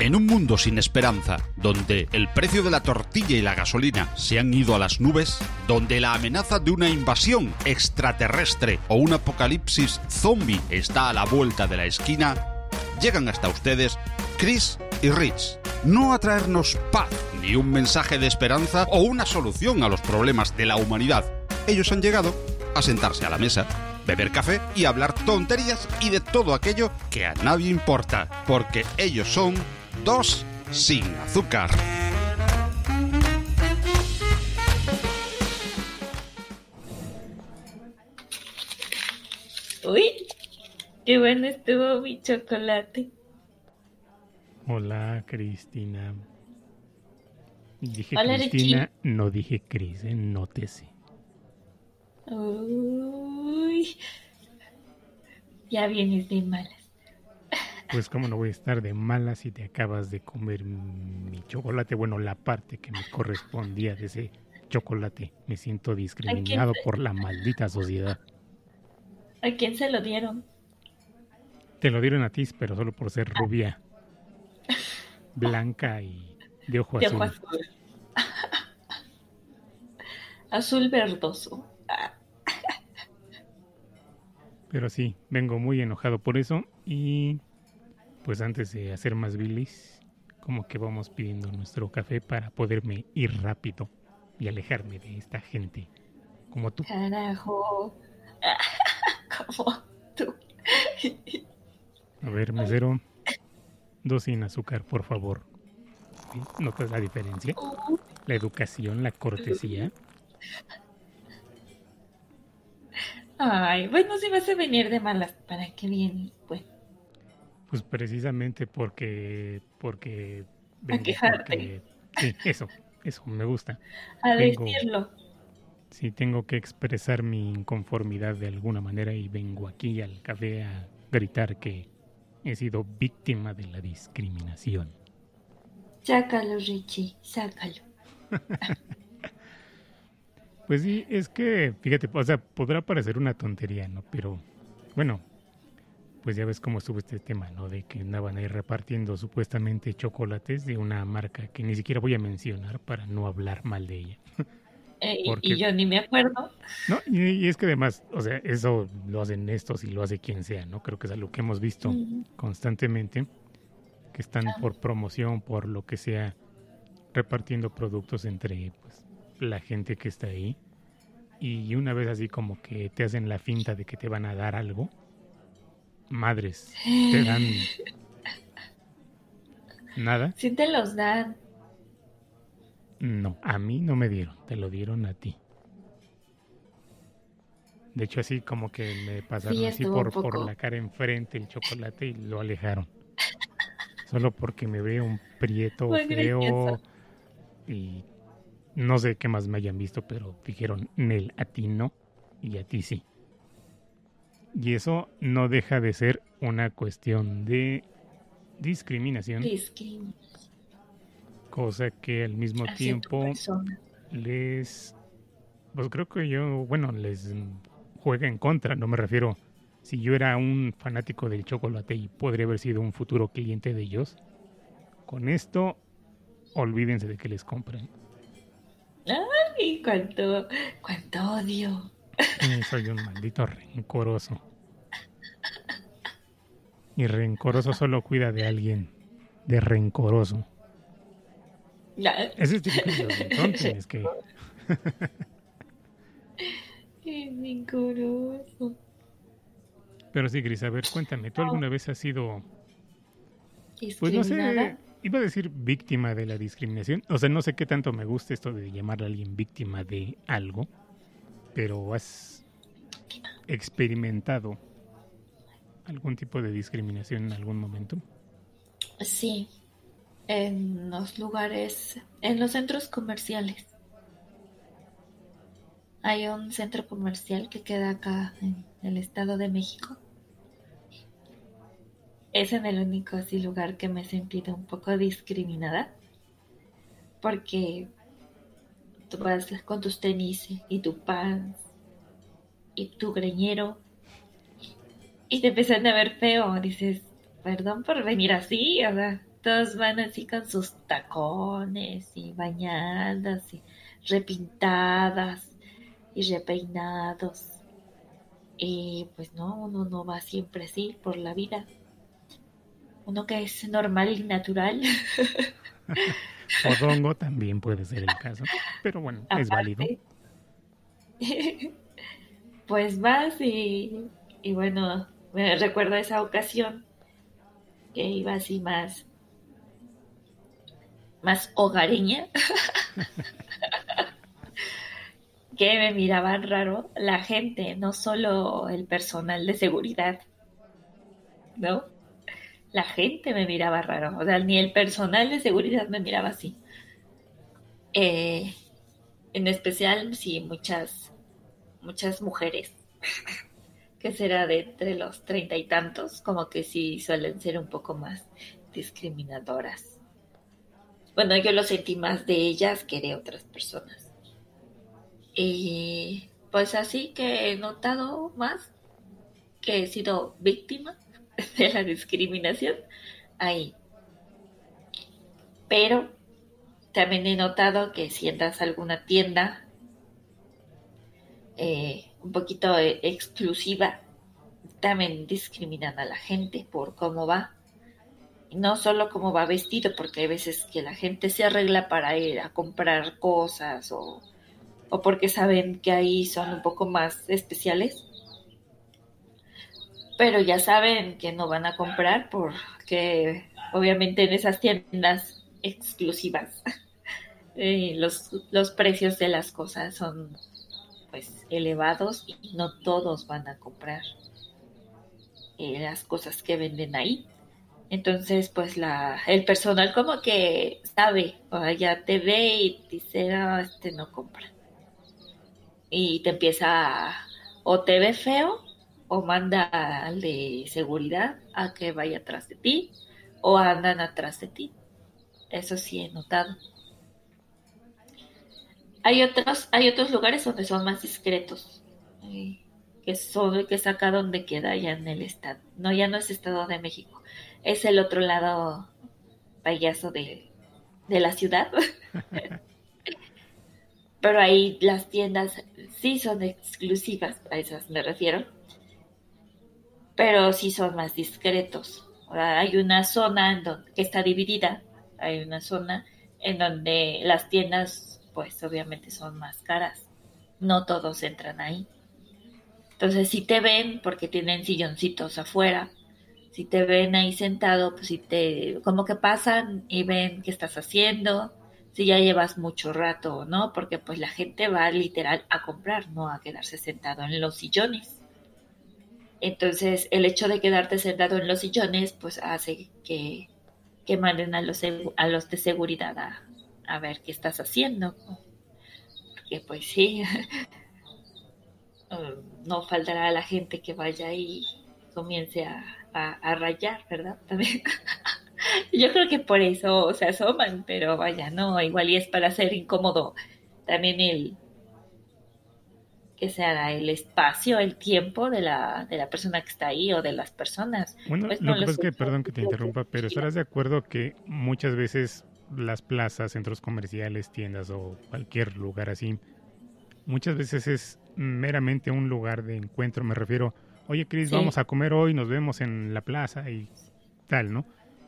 En un mundo sin esperanza, donde el precio de la tortilla y la gasolina se han ido a las nubes, donde la amenaza de una invasión extraterrestre o un apocalipsis zombie está a la vuelta de la esquina, llegan hasta ustedes Chris y Rich, no a traernos paz, ni un mensaje de esperanza o una solución a los problemas de la humanidad. Ellos han llegado a sentarse a la mesa, beber café y hablar tonterías y de todo aquello que a nadie importa, porque ellos son dos sin azúcar. Uy, qué bueno estuvo mi chocolate. Hola, Cristina. Dije Hola, Cristina, Richie. no dije Cris, eh, nótese. Uy, ya vienes de malas. Pues cómo no voy a estar de mala si te acabas de comer mi chocolate, bueno, la parte que me correspondía de ese chocolate. Me siento discriminado por la maldita sociedad. ¿A quién se lo dieron? Te lo dieron a ti, pero solo por ser rubia, blanca y de ojo De azul. ojo azul. azul verdoso. Pero sí, vengo muy enojado por eso y pues antes de hacer más bilis, como que vamos pidiendo nuestro café para poderme ir rápido y alejarme de esta gente como tú. Carajo. Como tú. A ver, mesero, dos sin azúcar, por favor. ¿Sí? ¿Notas la diferencia? La educación, la cortesía. Ay, bueno, si vas a venir de malas, ¿para qué vienes? Pues, Pues precisamente porque porque vengo porque sí, eso, eso me gusta. a Vengo- decirlo. Sí, tengo que expresar mi inconformidad de alguna manera y vengo aquí al café a gritar que he sido víctima de la discriminación. Sácalo, Richie, sácalo. Pues sí, es que, fíjate, o sea, podrá parecer una tontería, ¿no? Pero, bueno, pues ya ves cómo estuvo este tema, ¿no? De que andaban ahí repartiendo supuestamente chocolates de una marca que ni siquiera voy a mencionar para no hablar mal de ella. Eh, y- Porque- y yo ni me acuerdo. No, y, y es que además, o sea, eso lo hacen estos y lo hace quien sea, ¿no? Creo que es algo que hemos visto constantemente, que están Ah. por promoción, por lo que sea, repartiendo productos entre pues, la gente que está ahí. Y una vez así como que te hacen la finta de que te van a dar algo, madres, te dan nada. Sí te los dan. No, a mí no me dieron, te lo dieron a ti. De hecho, así como que me pasaron Sí, así por, por la cara enfrente el chocolate y lo alejaron. Solo porque me veo un prieto Muy feo gracioso. y no sé qué más me hayan visto, pero dijeron, Nel, a ti no y a ti sí. Y eso no deja de ser una cuestión de discriminación, Discriminación. cosa que al mismo hacia tiempo les pues creo que yo bueno les juega en contra no me refiero si yo era un fanático del chocolate y podría haber sido un futuro cliente de ellos con esto olvídense de que les compren. Ay, cuánto, cuánto odio. Sí, soy un maldito rencoroso. Y rencoroso solo cuida de alguien de rencoroso. Ya, ese es típico de los entonces es que es vigoroso. pero sí Gris a ver cuéntame tú alguna vez has sido Pues no sé, iba a decir víctima de la discriminación. O sea, no sé qué tanto me gusta esto de llamarle a alguien víctima de algo, pero has experimentado algún tipo de discriminación en algún momento. Sí, en los lugares, en los centros comerciales. Hay un centro comercial que queda acá en el Estado de México. Es en el único así lugar que me he sentido un poco discriminada. Porque tú vas con tus tenis y tu pants y tu greñero y te empiezan a ver feo. Dices, perdón por venir así, o todos van así con sus tacones y bañadas y repintadas y repeinados. Y pues no, uno no va siempre así por la vida. Uno que es normal y natural. Odongo también puede ser el caso, pero bueno, es válido. Pues vas y, y bueno, me recuerdo esa ocasión que iba así más más hogareña que me miraban raro la gente, no solo el personal de seguridad, ¿no? La gente me miraba raro, o sea, ni el personal de seguridad me miraba así. Eh, en especial, sí, muchas, muchas mujeres, que será de entre los treinta y tantos, como que sí suelen ser un poco más discriminadoras. Bueno, yo lo sentí más de ellas que de otras personas. Y pues así que he notado más que he sido víctima de la discriminación ahí. Pero también he notado que si entras a alguna tienda eh, un poquito exclusiva, también discriminan a la gente por cómo va no solo cómo va vestido, porque hay veces que la gente se arregla para ir a comprar cosas o, o porque saben que ahí son un poco más especiales. Pero ya saben que no van a comprar porque obviamente en esas tiendas exclusivas eh, los, los precios de las cosas son pues elevados y no todos van a comprar eh, las cosas que venden ahí. Entonces, pues la, el personal como que sabe, o ya te ve y dice, ah, este no compra. Y te empieza, o te ve feo, o manda al de seguridad a que vaya atrás de ti, o andan atrás de ti. Eso sí he notado. Hay otros, hay otros lugares donde son más discretos, eh, que son, que es acá donde queda ya en el estado. No, ya no es Estado de México es el otro lado payaso de, de la ciudad. Pero ahí las tiendas sí son exclusivas, a esas me refiero. Pero sí son más discretos. Hay una zona en donde, que está dividida, hay una zona en donde las tiendas, pues obviamente son más caras. No todos entran ahí. Entonces, si te ven, porque tienen silloncitos afuera, si te ven ahí sentado, pues si te, como que pasan y ven qué estás haciendo, si ya llevas mucho rato o no, porque pues la gente va literal a comprar, no a quedarse sentado en los sillones. Entonces, el hecho de quedarte sentado en los sillones, pues hace que, que manden a los, a los de seguridad a, a ver qué estás haciendo. Porque pues sí, no faltará la gente que vaya y comience a a, rayar, ¿verdad? También. Yo creo que por eso se asoman, pero vaya, no, igual y es para hacer incómodo también el que sea el espacio, el tiempo de la, de la persona que está ahí o de las personas. Bueno, pues lo que pasa es que, perdón que te interrumpa, pero estarás de acuerdo que muchas veces las plazas, centros comerciales, tiendas o cualquier lugar así, muchas veces es meramente un lugar de encuentro, me refiero oye Cris, vamos a comer hoy, nos vemos en la plaza y tal, ¿no?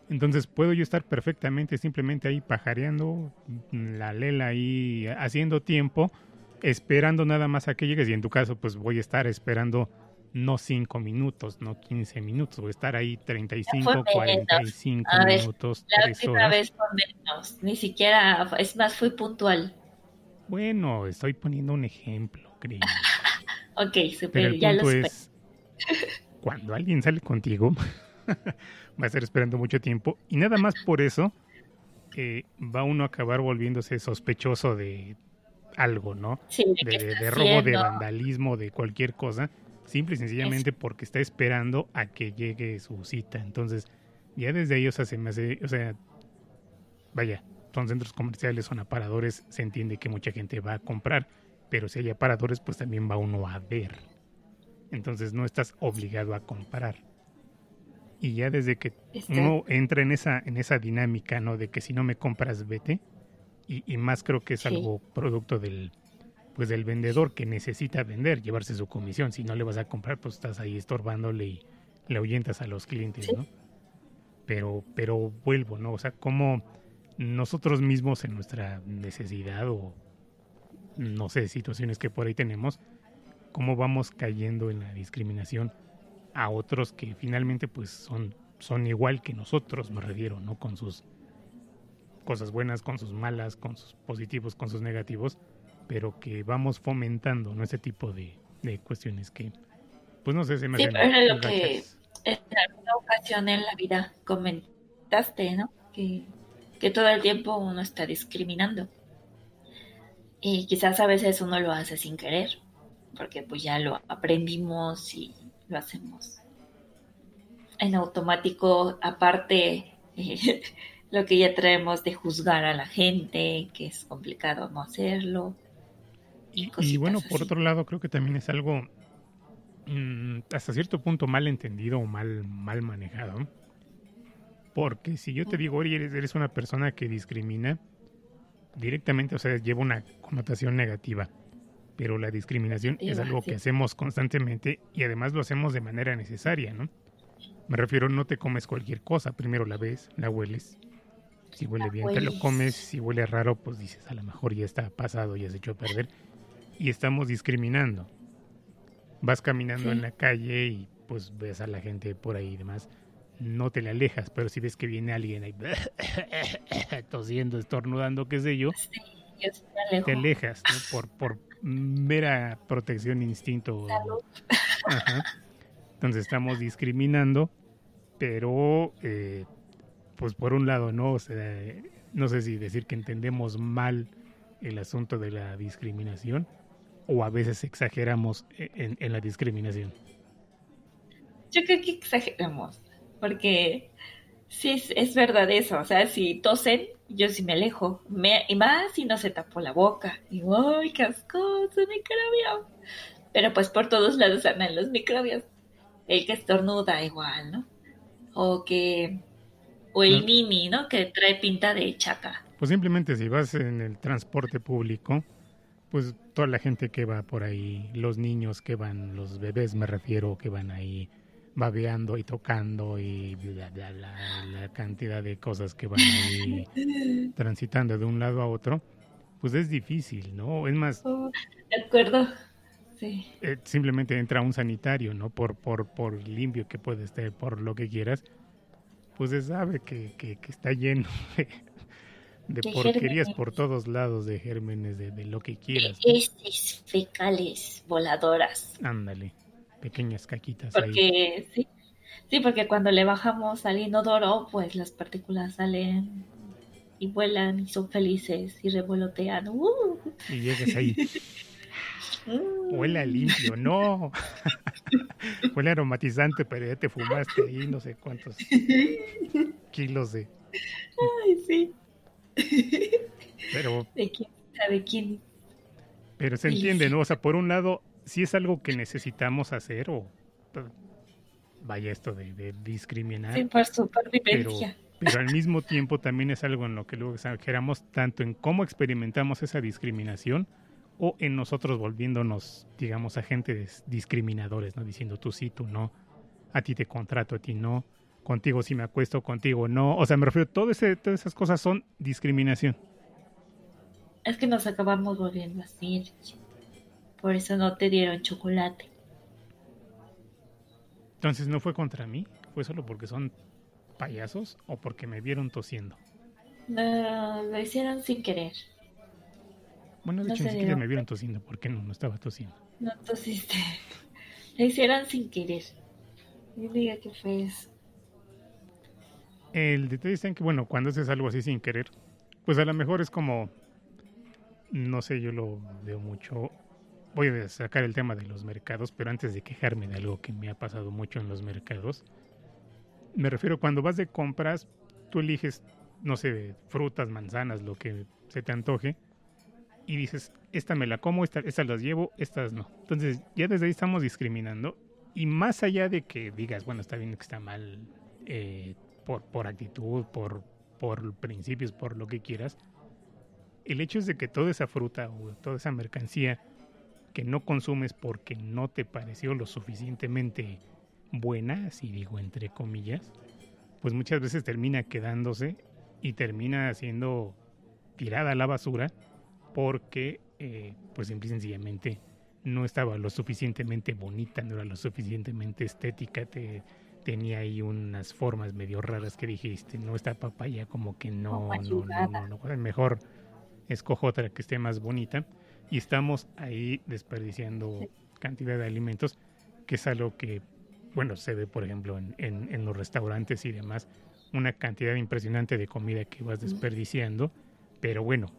Entonces puedo yo estar perfectamente simplemente ahí pajareando, la lela ahí haciendo tiempo, esperando nada más a que llegues y en tu caso pues voy a estar esperando no cinco minutos, no 15 minutos, voy a estar ahí 35, 45 minutos, la última vez fue menos, ni siquiera, es más, fui puntual. Bueno, estoy poniendo un ejemplo, Cris. ok, super, ya lo es, cuando alguien sale contigo, va a estar esperando mucho tiempo y nada más por eso eh, va uno a acabar volviéndose sospechoso de algo, ¿no? de, robo, de vandalismo, de cualquier cosa, simple y sencillamente porque está esperando a que llegue su cita. Entonces, ya desde ahí, o sea, se me hace, o sea, vaya, son centros comerciales, son aparadores, se entiende que mucha gente va a comprar, pero si hay aparadores, pues también va uno a ver entonces no estás obligado a comparar. Y ya desde que uno entra en esa, en esa dinámica, ¿no? De que si no me compras, vete. Y, y más creo que es Sí. algo producto del, pues del vendedor que necesita vender, llevarse su comisión. Si no le vas a comprar, pues estás ahí estorbándole y le ahuyentas a los clientes, Sí. ¿no? Pero, pero vuelvo, ¿no? O sea, como nosotros mismos en nuestra necesidad o no sé, situaciones que por ahí tenemos, cómo vamos cayendo en la discriminación a otros que finalmente pues son, son igual que nosotros, me refiero, ¿no? Con sus cosas buenas, con sus malas, con sus positivos, con sus negativos, pero que vamos fomentando, ¿no? Ese tipo de, de cuestiones que, pues no sé, se me Sí, pero lo que en alguna ocasión en la vida comentaste, ¿no? Que, que todo el tiempo uno está discriminando. Y quizás a veces uno lo hace sin querer, porque pues ya lo aprendimos y lo hacemos en automático, aparte eh, lo que ya traemos de juzgar a la gente, que es complicado no hacerlo. Y, y bueno, por así. otro lado, creo que también es algo mm, hasta cierto punto mal entendido o mal, mal manejado. Porque si yo te digo, oye, eres, eres una persona que discrimina, directamente, o sea, lleva una connotación negativa. Pero la discriminación es algo sí. que hacemos constantemente y además lo hacemos de manera necesaria, ¿no? Me refiero, no te comes cualquier cosa, primero la ves, la hueles. Si huele bien, te lo comes. Si huele raro, pues dices, a lo mejor ya está pasado, ya se echó a perder. Y estamos discriminando. Vas caminando Sí. en la calle y pues ves a la gente por ahí y demás. No te le alejas, pero si ves que viene alguien ahí tosiendo, estornudando, qué sé yo, Sí, yo te alejas, ¿no? Por, por mera protección, instinto. Salud. Ajá. Entonces estamos discriminando, pero eh, pues por un lado, ¿no? O sea, no sé si decir que entendemos mal el asunto de la discriminación o a veces exageramos e- en, la discriminación. Yo creo que exageramos, porque sí es, verdad eso, o sea, si tosen, yo sí me alejo, me, y más si no se tapó la boca, y ¡ay, qué ascoso, microbio! Pero pues por todos lados andan los microbios, el que estornuda igual, ¿no? O que, o el nini, ¿no? Que trae pinta de chata. Pues simplemente si vas en el transporte público, pues toda la gente que va por ahí, los niños que van, los bebés me refiero, que van ahí babeando y tocando y bla, bla, bla, la cantidad de cosas que van ahí transitando de un lado a otro, pues es difícil, ¿no? Es más, Oh, ¿De acuerdo? Sí. eh, simplemente entra un sanitario, ¿no? Por, por, por limpio que puede estar, por lo que quieras, pues se sabe que, que, que está lleno de, de De porquerías gérmenes. por todos lados, de gérmenes, de, de lo que quieras. ¿no? Heces fecales voladoras. Ándale, pequeñas caquitas ahí. Porque sí, sí, porque cuando le bajamos al inodoro, pues las partículas salen y vuelan y son felices y revolotean. ¡Uh! Y llegas ahí. huele a limpio, no. huele a aromatizante, pero ya te fumaste ahí no sé cuántos kilos de... Ay, sí. Pero ¿De quién sabe quién? Pero se entiende. ¿no? O sea, por un lado, si es algo que necesitamos hacer o pues, vaya esto de, de discriminar, Sí, por pero, pero al mismo tiempo también es algo en lo que luego exageramos tanto en cómo experimentamos esa discriminación o en nosotros volviéndonos, digamos, agentes discriminadores, ¿no? Diciendo tú sí, tú no, a ti te contrato, a ti no, contigo sí me acuesto, contigo no. O sea, me refiero, todo ese, todas esas cosas son discriminación. Es que nos acabamos volviendo así. Richie. Por eso no te dieron chocolate. Entonces no fue contra mí, fue solo porque son payasos o porque me vieron tosiendo. No, lo hicieron sin querer. Bueno, de No hecho ni siquiera me vieron tosiendo, ¿por qué no? No estaba tosiendo. No tosiste. Lo hicieron sin querer. Y diga que fue eso. El detalle está en que, bueno, cuando haces algo así sin querer, pues a lo mejor es como, no sé, yo lo veo mucho. Voy a sacar el tema de los mercados, pero antes de quejarme de algo que me ha pasado mucho en los mercados, me refiero cuando vas de compras, tú eliges, no sé, frutas, manzanas, lo que se te antoje, y dices, esta me la como, esta, estas las llevo, estas no. Entonces, ya desde ahí estamos discriminando, y más allá de que digas, bueno, está bien que está mal eh, por, por actitud, por, por principios, por lo que quieras, el hecho es de que toda esa fruta o toda esa mercancía que no consumes porque no te pareció lo suficientemente buena, si digo entre comillas, pues muchas veces termina quedándose y termina siendo tirada a la basura porque eh, pues simple y sencillamente no estaba lo suficientemente bonita, no era lo suficientemente estética, te, tenía ahí unas formas medio raras que dijiste, no, esta papaya como que no, no, no, no, no, mejor escojo otra que esté más bonita y estamos ahí desperdiciando cantidad de alimentos, que es algo que, bueno, se ve por ejemplo en, en, en los restaurantes y demás, una cantidad impresionante de comida que vas desperdiciando, pero bueno,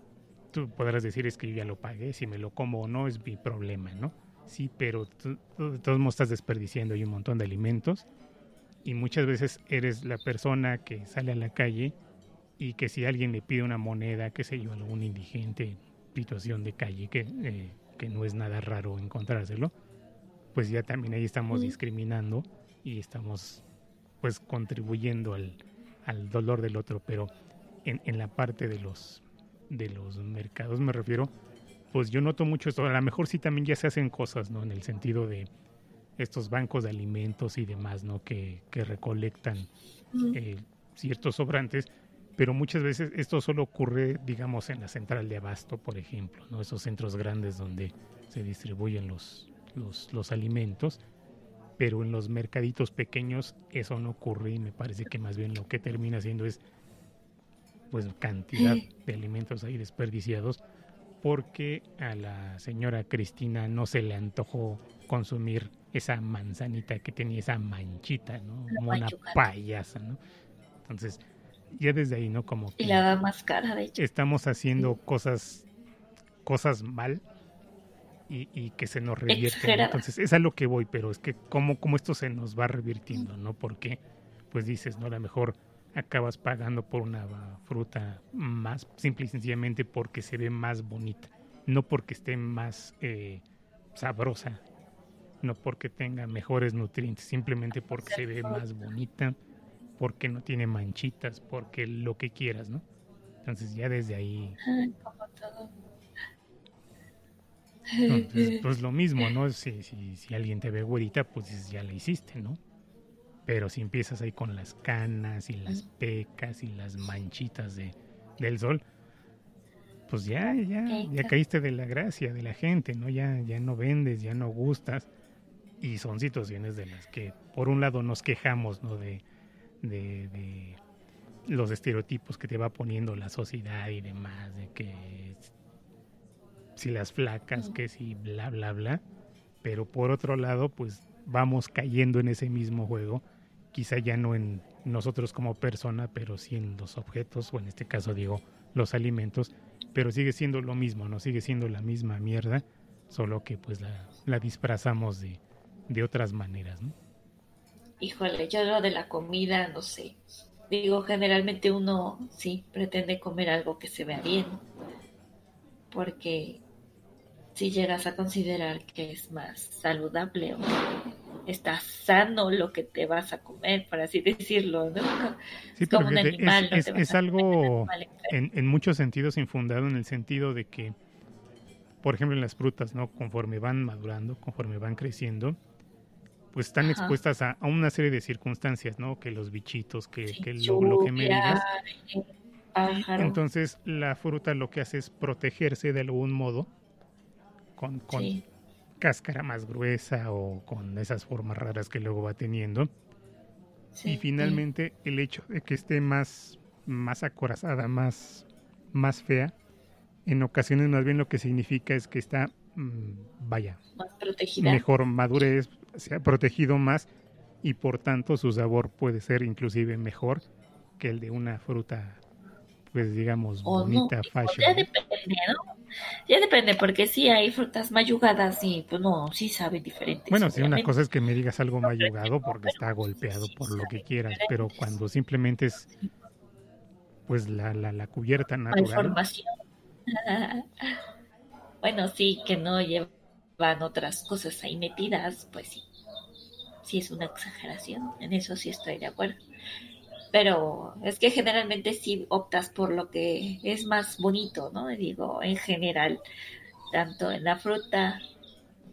tú podrás decir es que yo ya lo pagué, si me lo como o no es mi problema, ¿no? Sí, pero tú, de todos modos estás desperdiciando ahí un montón de alimentos y muchas veces eres la persona que sale a la calle y que si alguien le pide una moneda, qué sé yo, algún indigente, situación de calle, que, eh, que no es nada raro encontrárselo, pues ya también ahí estamos discriminando y estamos pues contribuyendo al, al dolor del otro, pero en, en la parte de los de los mercados me refiero, pues yo noto mucho esto. A lo mejor sí también ya se hacen cosas, ¿no? En el sentido de estos bancos de alimentos y demás, ¿no? Que, que recolectan eh, ciertos sobrantes, pero muchas veces esto solo ocurre, digamos, en la central de abasto, por ejemplo, ¿no? Esos centros grandes donde se distribuyen los, los, los alimentos, pero en los mercaditos pequeños eso no ocurre y me parece que más bien lo que termina haciendo es pues cantidad de alimentos ahí desperdiciados porque a la señora Cristina no se le antojó consumir esa manzanita que tenía esa manchita, ¿no? Como una payasa, ¿no? Entonces, ya desde ahí, ¿no? Como y la da más cara, de hecho. Estamos haciendo cosas cosas mal y, y que se nos revierte. ¿no? Entonces, es a lo que voy, pero es que cómo, cómo esto se nos va revirtiendo, ¿no? Porque, pues dices, ¿no? A lo mejor acabas pagando por una fruta más simple y sencillamente porque se ve más bonita, no porque esté más eh, sabrosa, no porque tenga mejores nutrientes, simplemente porque se ve más bonita, porque no tiene manchitas, porque lo que quieras, ¿no? Entonces ya desde ahí... Entonces, pues lo mismo, ¿no? Si, si, si alguien te ve güerita, pues ya la hiciste, ¿no? Pero si empiezas ahí con las canas y las pecas y las manchitas de, del sol, pues ya, ya, ya caíste de la gracia de la gente, ¿no? Ya, ya no vendes, ya no gustas. Y son situaciones de las que, por un lado, nos quejamos, ¿no? De, de, de los estereotipos que te va poniendo la sociedad y demás, de que si las flacas, que si bla, bla, bla. Pero por otro lado, pues vamos cayendo en ese mismo juego quizá ya no en nosotros como persona, pero sí en los objetos, o en este caso digo los alimentos, pero sigue siendo lo mismo, ¿no? Sigue siendo la misma mierda, solo que pues la, la disfrazamos de, de otras maneras, ¿no? Híjole, yo lo de la comida, no sé. Digo, generalmente uno sí pretende comer algo que se vea bien, porque si llegas a considerar que es más saludable o está sano lo que te vas a comer, por así decirlo, ¿no? Sí, como un animal, es, es, algo en, en, muchos sentidos infundado en el sentido de que, por ejemplo, en las frutas, ¿no? Conforme van madurando, conforme van creciendo, pues están expuestas a, a, una serie de circunstancias, ¿no? Que los bichitos, que, que lo, lo, que me digas. Entonces, la fruta lo que hace es protegerse de algún modo con, con, sí cáscara más gruesa o con esas formas raras que luego va teniendo. y finalmente el hecho de que esté más, más acorazada, más, más fea, en ocasiones más bien lo que significa es que está, mmm, vaya, mejor madurez, se ha protegido más y por tanto su sabor puede ser inclusive mejor que el de una fruta pues digamos, bonita, fashion. ¿no? Ya depende, porque sí hay frutas mayugadas y pues no, sí saben diferente. Bueno, sí, una cosa es que me digas algo mayugado porque está golpeado por lo que quieras, pero cuando simplemente es pues la, la, la cubierta natural. Bueno, sí, que no llevan otras cosas ahí metidas, pues sí. sí es una exageración, en eso sí estoy de acuerdo. Pero es que generalmente sí optas por lo que es más bonito, ¿no? Digo, en general, tanto en la fruta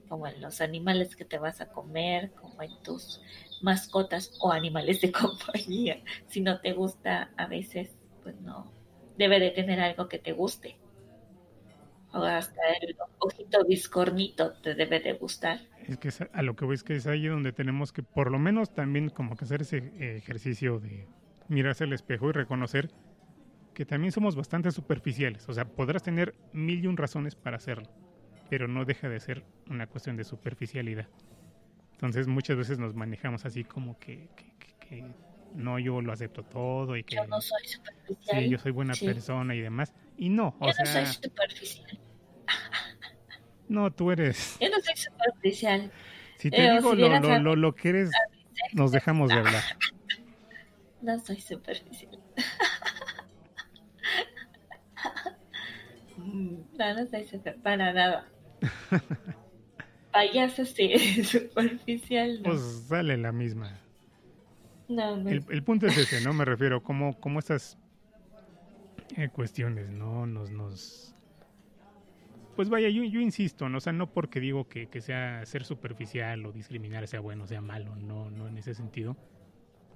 como en los animales que te vas a comer, como en tus mascotas o animales de compañía. Si no te gusta, a veces, pues no, debe de tener algo que te guste. O hasta el ojito discornito te debe de gustar. Es que a lo que voy es que es ahí donde tenemos que por lo menos también como que hacer ese ejercicio de mirarse al espejo y reconocer que también somos bastante superficiales. O sea, podrás tener mil y un razones para hacerlo, pero no deja de ser una cuestión de superficialidad. Entonces muchas veces nos manejamos así como que, no, yo lo acepto todo y que... Yo no soy superficial. Sí, yo soy buena persona y demás. Y no, o yo no soy superficial. No, tú eres... Yo no soy superficial. Si te digo lo, lo, lo, lo, que eres, nos dejamos de hablar. No soy superficial. no, no soy superficial para nada. Payaso sí, superficial. No. Pues sale la misma. No, no. El, el, punto es ese, ¿no? Me refiero, como, como estas eh, cuestiones, ¿no? Nos, nos... Pues vaya, yo, yo insisto, ¿no? O sea, no porque digo que, que sea ser superficial o discriminar sea bueno, sea malo, no, no en ese sentido.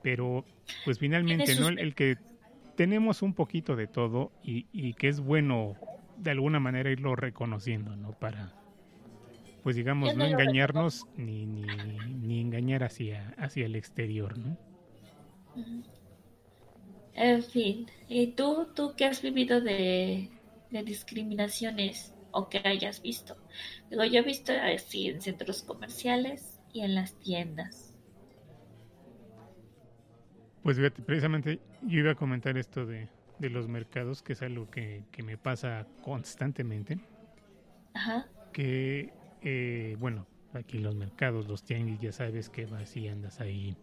Pero, pues finalmente, ¿no? El, el, que tenemos un poquito de todo y, y que es bueno de alguna manera irlo reconociendo, ¿no? Para, pues digamos, no engañarnos ni, ni, ni, engañar hacia, hacia el exterior, ¿no? En fin, ¿y tú, tú qué has vivido de, de discriminaciones o que hayas visto? Digo, yo he visto así en centros comerciales y en las tiendas. Pues fíjate, precisamente yo iba a comentar esto de, de los mercados, que es algo que, que me pasa constantemente. Ajá. Que eh, bueno, aquí los mercados, los tianguis, ya sabes que vas y andas ahí,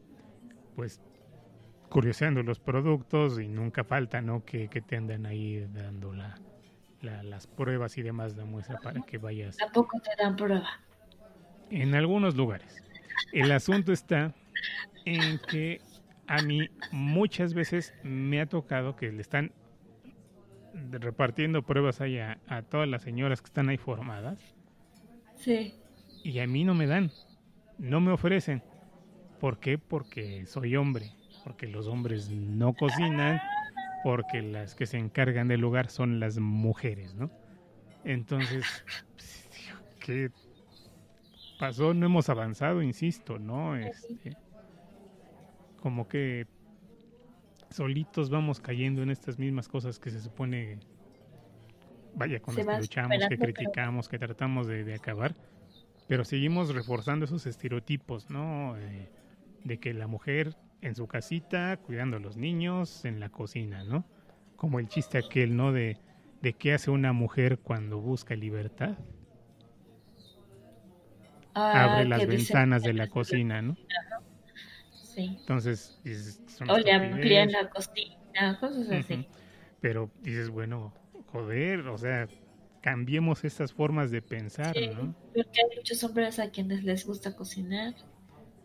pues, curioseando los productos y nunca falta, ¿no? Que, te andan ahí dando la, las pruebas y demás de muestra para que vayas. Tampoco te dan prueba. En algunos lugares. El asunto está en que a mí muchas veces me ha tocado que le están repartiendo pruebas ahí a todas las señoras que están ahí formadas Sí. Y a mí no me dan, no me ofrecen. ¿Por qué? Porque soy hombre, porque los hombres no cocinan, porque las que se encargan del lugar son las mujeres, ¿no? Entonces, ¿qué pasó? No hemos avanzado, insisto, ¿no? Este, como que solitos vamos cayendo en estas mismas cosas que se supone vaya, con las que luchamos, que criticamos, que tratamos de, acabar, pero seguimos reforzando esos estereotipos, ¿no? Eh, de que la mujer en su casita, cuidando a los niños, en la cocina, ¿no? Como el chiste aquel, ¿no? De, de qué hace una mujer cuando busca libertad. Ah, Abre las ventanas de la cocina, ¿no? Sí. Entonces, o le amplían la cocina, cosas así. Pero dices, bueno, joder, o sea, cambiemos estas formas de pensar, ¿no? Porque hay muchos hombres a quienes les gusta cocinar.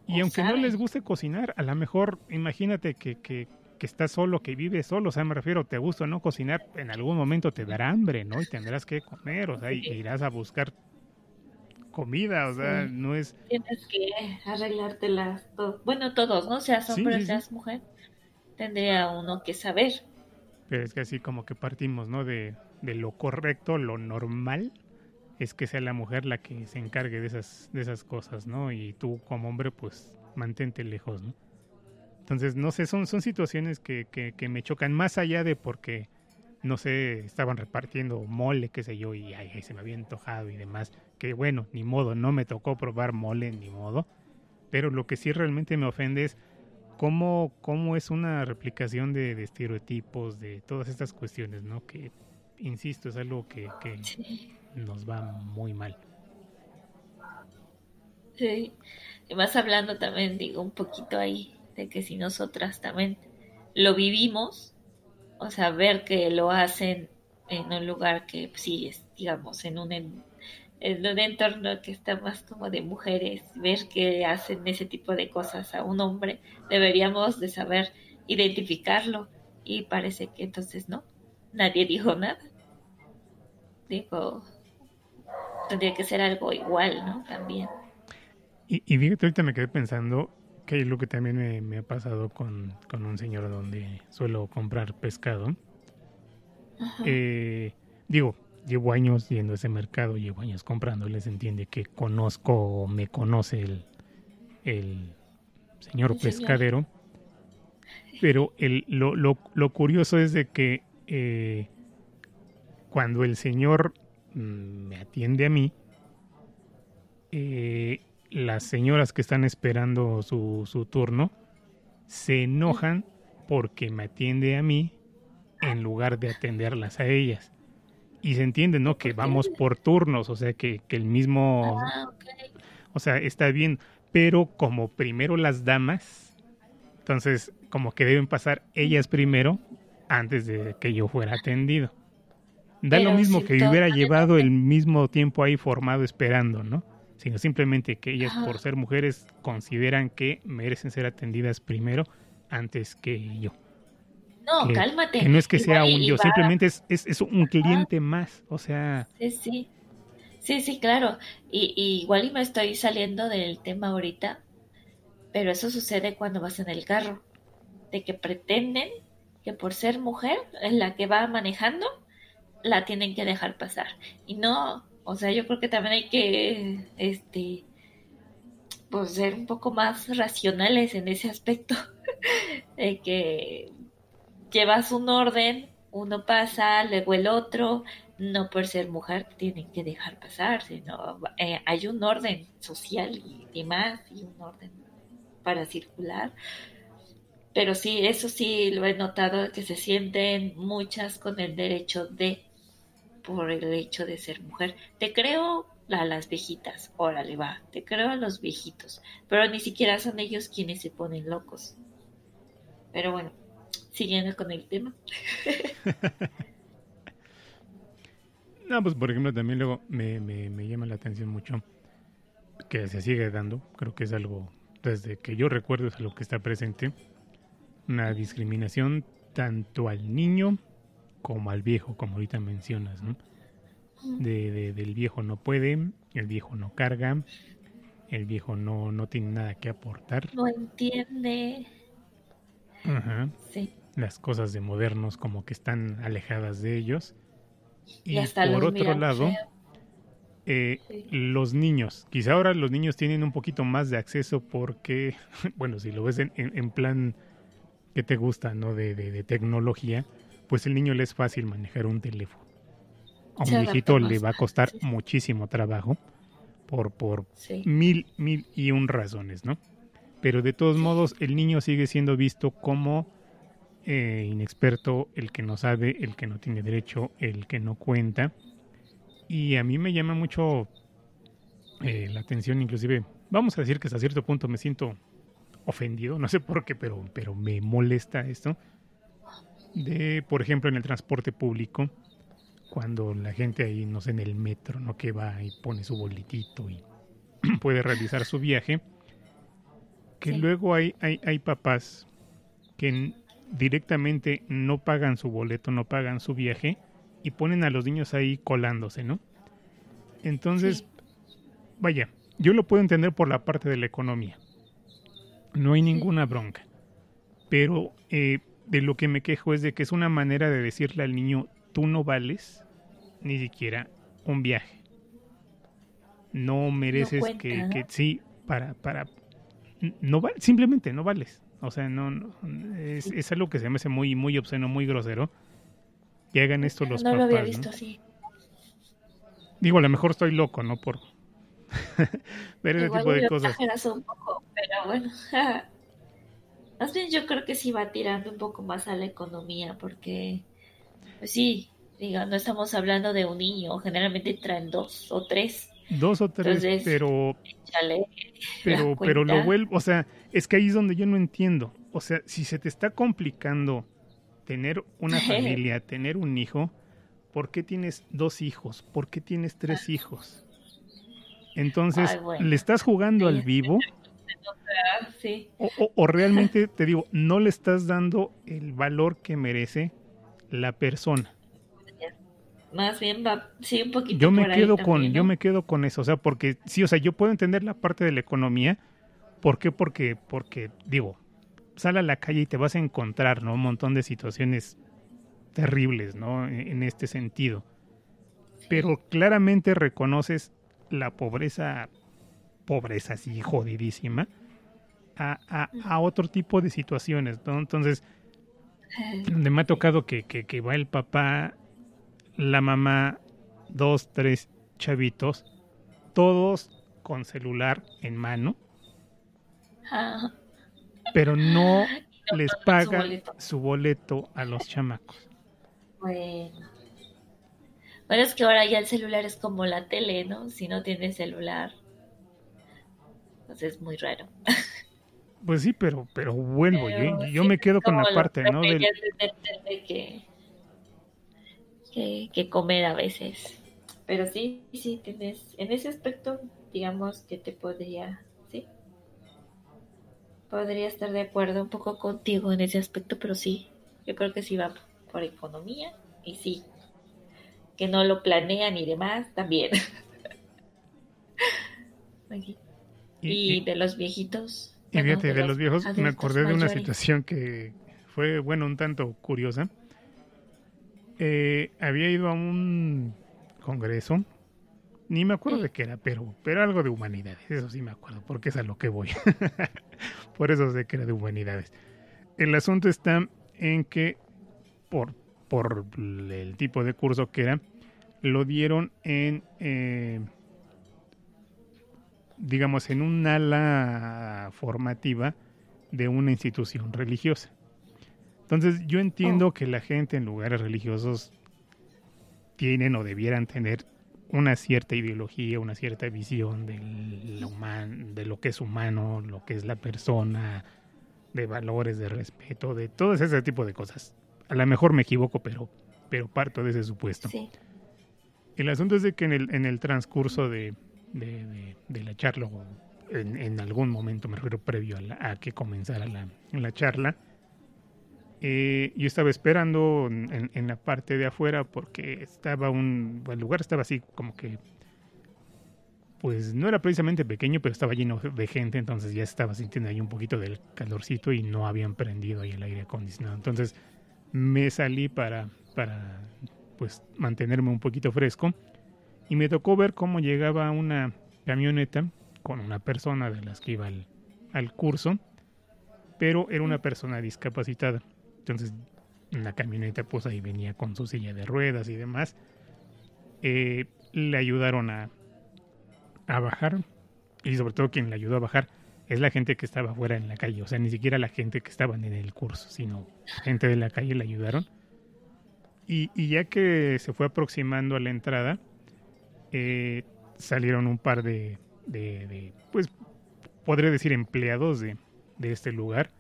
Y aunque no les guste cocinar, a lo mejor imagínate que, que, que estás solo, que vives solo, o sea, me refiero, te gusta o no cocinar, en algún momento te dará hambre, ¿no? Y tendrás que comer, o sea, y irás a buscar comida, o sea, no es... Tienes que arreglártelas, todo. bueno, todos, ¿no? Seas hombre, seas mujer, tendría uno que saber pero es que así como que partimos, ¿no? De, de lo correcto, lo normal, es que sea la mujer la que se encargue de esas, de esas cosas, ¿no? Y tú como hombre, pues mantente lejos, ¿no? Entonces, no sé, son, son situaciones que, que, que me chocan más allá de porque, no sé, estaban repartiendo mole, qué sé yo, y ay, se me había antojado y demás. Que bueno, ni modo, no me tocó probar mole, ni modo. Pero lo que sí realmente me ofende es cómo, cómo es una replicación de, estereotipos, de todas estas cuestiones, ¿no? Que, insisto, es algo que, que nos va muy mal. Sí, y más hablando también, digo, un poquito ahí, de que si nosotras también lo vivimos, o sea, ver que lo hacen en un lugar que sí es, digamos, en un en un entorno que está más como de mujeres, ver que hacen ese tipo de cosas a un hombre, deberíamos de saber identificarlo y parece que entonces no, nadie dijo nada. Digo, tendría que ser algo igual, ¿no? También. Y, y ahorita me quedé pensando que es lo que también me, ha pasado con, un señor donde suelo comprar pescado. Eh, digo, llevo años yendo a ese mercado, llevo años comprando, les entiende que conozco, me conoce el, el señor pescadero. Pero el, lo, lo, lo, curioso es de que eh, cuando el señor mm, me atiende a mí, eh, las señoras que están esperando su, su turno se enojan porque me atiende a mí en lugar de atenderlas a ellas. Y se entiende, ¿no? Que vamos por turnos, o sea, que, que el mismo... Ah, o sea, está bien, pero como primero las damas, entonces como que deben pasar ellas primero antes de que yo fuera atendido. Da lo mismo que hubiera llevado el mismo tiempo ahí formado esperando, ¿no? Sino simplemente que ellas por ser mujeres consideran que merecen ser atendidas primero antes que yo. No, cálmate. Que no es que sea un yo, simplemente es, es, un cliente más, o sea... Sí, sí. Sí, sí, claro. Y, igual y me estoy saliendo del tema ahorita, pero eso sucede cuando vas en el carro, de que pretenden que por ser mujer es la que va manejando, la tienen que dejar pasar. Y no, o sea, yo creo que también hay que, este, pues ser un poco más racionales en ese aspecto, de que llevas un orden, uno pasa, luego el otro, no por ser mujer tienen que dejar pasar, sino eh, hay un orden social y demás, y un orden para circular. Pero sí, eso sí lo he notado, que se sienten muchas con el derecho de por el hecho de ser mujer. Te creo a las viejitas, órale va, te creo a los viejitos, pero ni siquiera son ellos quienes se ponen locos. Pero bueno, siguiendo con el tema. no, pues por ejemplo también luego me, me, me llama la atención mucho que se sigue dando, creo que es algo, desde que yo recuerdo es algo que está presente, una discriminación tanto al niño como al viejo, como ahorita mencionas, ¿no? De, del viejo no puede, el viejo no carga, el viejo no, no tiene nada que aportar. No entiende. Ajá. Sí. Las cosas de modernos como que están alejadas de ellos. Y, por otro lado, eh, los niños, quizá ahora los niños tienen un poquito más de acceso porque, bueno, si lo ves en, en, plan que te gusta, ¿no? De, de, de tecnología, pues el niño le es fácil manejar un teléfono. A un viejito le va a costar muchísimo trabajo por, por mil, mil y un razones, ¿no? Pero de todos modos, el niño sigue siendo visto como eh, inexperto, el que no sabe, el que no tiene derecho, el que no cuenta. Y a mí me llama mucho eh, la atención, inclusive, vamos a decir que hasta cierto punto me siento ofendido, no sé por qué, pero, pero me molesta esto de, por ejemplo, en el transporte público, cuando la gente ahí, no sé, en el metro, ¿no? Que va y pone su boletito y puede realizar su viaje, que luego hay, hay, hay papás que directamente no pagan su boleto, no pagan su viaje y ponen a los niños ahí colándose, ¿no? Entonces, vaya, yo lo puedo entender por la parte de la economía. No hay ninguna bronca. Pero eh, de lo que me quejo es de que es una manera de decirle al niño, tú no vales ni siquiera un viaje. No mereces que, sí, para, para, no simplemente no vales. O sea, no, es, algo que se me hace muy, muy obsceno, muy grosero. Que hagan esto los no Lo había visto así. Digo, a lo mejor estoy loco, ¿no? Por ver ese tipo de cosas. Un poco, pero bueno. Más bien yo creo que sí va tirando un poco más a la economía, porque, pues sí, digo, no estamos hablando de un niño, generalmente traen dos o tres. Dos o tres, pero... pero, pero lo vuelvo, o sea, es que ahí es donde yo no entiendo. O sea, si se te está complicando tener una familia, tener un hijo, ¿por qué tienes dos hijos? ¿Por qué tienes tres hijos? Entonces, Ay, bueno. ¿le estás jugando al vivo? Sí. O, o- o realmente, te digo, no le estás dando el valor que merece la persona. Más bien va, sí, un poquito Yo me por ahí quedo con, también, yo me quedo con eso, o sea, porque sí, o sea, yo puedo entender la parte de la economía, ¿por qué? Porque, porque, digo, sal a la calle y te vas a encontrar, ¿no? Un montón de situaciones terribles, ¿no? En, en este sentido. Pero claramente reconoces la pobreza, pobreza así jodidísima, a, a, a otro tipo de situaciones, ¿no? Entonces, donde me ha tocado que, que, que va el papá, la mamá, dos, tres chavitos, todos con celular en mano, pero no les su paga boleto. su boleto a los chamacos. bueno. Bueno, es que ahora ya el celular es como la tele, ¿no? Si no tienes celular, pues es muy raro. Pues sí, pero, pero vuelvo, yo, Pero yo sí, me quedo con la parte, ¿no? Del, que, que, que comer a veces. Pero sí, sí, tienes, en ese aspecto, digamos que te podría, sí. Podría estar de acuerdo un poco contigo en ese aspecto, pero sí, yo creo que sí va por economía y sí, que no lo planean y demás también. Aquí. Y- de los viejitos. Y fíjate, de los viejos me acordé de una situación que fue, bueno, un tanto curiosa. Eh, había ido a un congreso, ni me acuerdo Sí. de qué era, pero, pero algo de humanidades, eso sí me acuerdo, porque es a lo que voy. por eso sé que era de humanidades. El asunto está en que, por, por el tipo de curso que era, lo dieron en... eh, digamos, en un ala formativa de una institución religiosa. Entonces, yo entiendo Oh. que la gente en lugares religiosos tienen o debieran tener una cierta ideología, una cierta visión del human- de lo que es humano, lo que es la persona, de valores, de respeto, de todo ese tipo de cosas. A lo mejor me equivoco, pero, pero parto de ese supuesto. Sí. El asunto es de que en el, en el transcurso de, de, de- de la charla, o en, en algún momento, me refiero previo a, la- a que comenzara la, la charla, eh, yo estaba esperando en, en- la parte de afuera porque estaba un, el lugar estaba así como que, pues no era precisamente pequeño, pero estaba lleno de gente, entonces ya estaba sintiendo ahí un poquito del calorcito y no habían prendido ahí el aire acondicionado. Entonces me salí para, para pues mantenerme un poquito fresco y me tocó ver cómo llegaba una camioneta con una persona de las que iba al, curso, pero era una persona discapacitada. Entonces, en la camioneta, pues ahí venía con su silla de ruedas y demás. Eh, le ayudaron a, a bajar, y sobre todo quien le ayudó a bajar es la gente que estaba fuera en la calle, o sea, ni siquiera la gente que estaban en el curso, sino gente de la calle le ayudaron. Y ya que se fue aproximando a la entrada, eh, salieron un par de, de- pues, podría decir empleados de, de este lugar.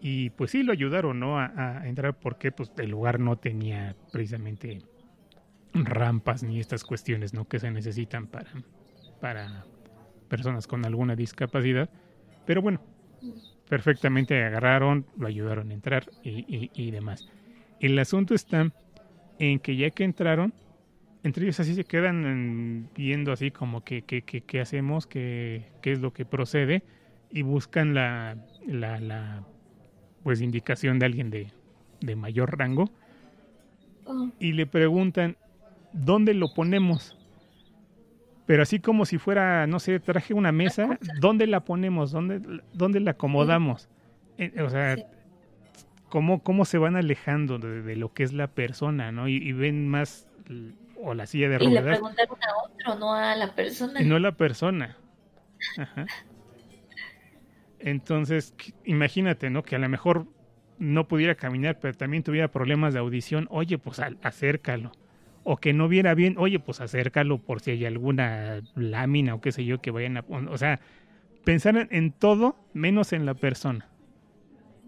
Y pues sí lo ayudaron, ¿no? A, a entrar porque pues el lugar no tenía precisamente rampas ni estas cuestiones, ¿no? Que se necesitan para, para personas con alguna discapacidad. Pero bueno, perfectamente agarraron, lo ayudaron a entrar y, y- y demás. El asunto está en que ya que entraron, entre ellos así se quedan viendo así como que qué que, qué hacemos, qué, qué es lo que procede y buscan la, la, la, pues indicación de alguien de, de mayor rango Oh, y le preguntan dónde lo ponemos. Pero así como si fuera, no sé, traje una mesa, ¿dónde la ponemos? ¿Dónde, dónde la acomodamos? Eh, o sea, Sí. cómo, cómo se van alejando de, de lo que es la persona, ¿no? Y, y ven más, o la silla de y le ruedas, preguntaron a otro, no a la persona. y no la persona. Ajá. Entonces, imagínate, ¿no? Que a lo mejor no pudiera caminar, pero también tuviera problemas de audición. Oye, pues al- acércalo. O que no viera bien, oye, pues acércalo por si hay alguna lámina o qué sé yo que vayan a. O sea, pensar en, en todo menos en la persona.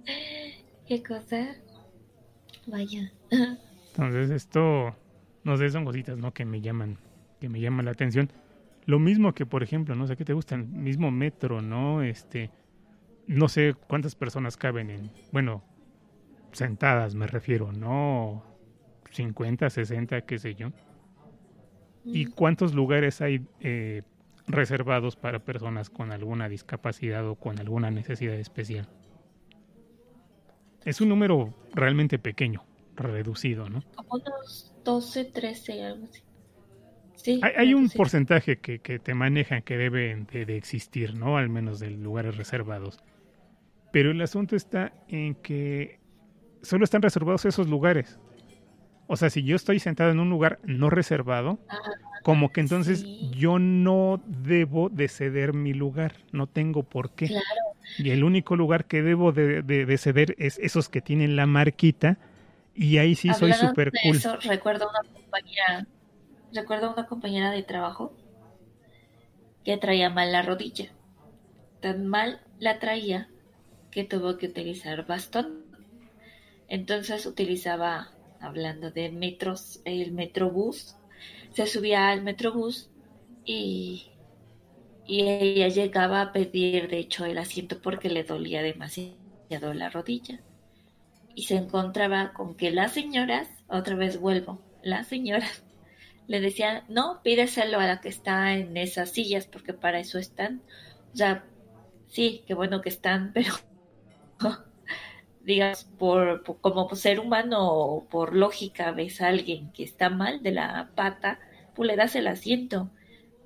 ¿Qué cosa? Vaya. Entonces, esto, no sé, son cositas, ¿no? Que me llaman, que me llaman la atención. Lo mismo que, por ejemplo, no sé qué te gusta, el mismo metro, ¿no? Este, no sé cuántas personas caben en, bueno, sentadas me refiero, no 50, 60, qué sé yo. ¿Y cuántos lugares hay eh, reservados para personas con alguna discapacidad o con alguna necesidad especial? Es un número realmente pequeño, reducido, ¿no? Como unos 12, 13, algo así. hay, un porcentaje que, que, te manejan que debe de, de, existir, ¿no? Al menos de lugares reservados. Pero el asunto está en que solo están reservados esos lugares. O sea, si yo estoy sentado en un lugar no reservado, ah, como que entonces yo no debo de ceder mi lugar, no tengo por qué. Y el único lugar que debo de, ceder es esos que tienen la marquita y ahí sí soy súper cool. Eso, recuerdo una compañera, recuerdo una compañera de trabajo que traía mal la rodilla. Tan mal la traía que tuvo que utilizar bastón. Entonces utilizaba hablando de metros, el metrobús, se subía al metrobús y, y ella llegaba a pedir, de hecho, el asiento porque le dolía demasiado la rodilla. Y se encontraba con que las señoras, otra vez vuelvo, las señoras le decían, no, pídeselo a la que está en esas sillas porque para eso están. O sea, sí, qué bueno que están, pero digas, por, como ser humano o por lógica ves a alguien que está mal de la pata, pues le das el asiento.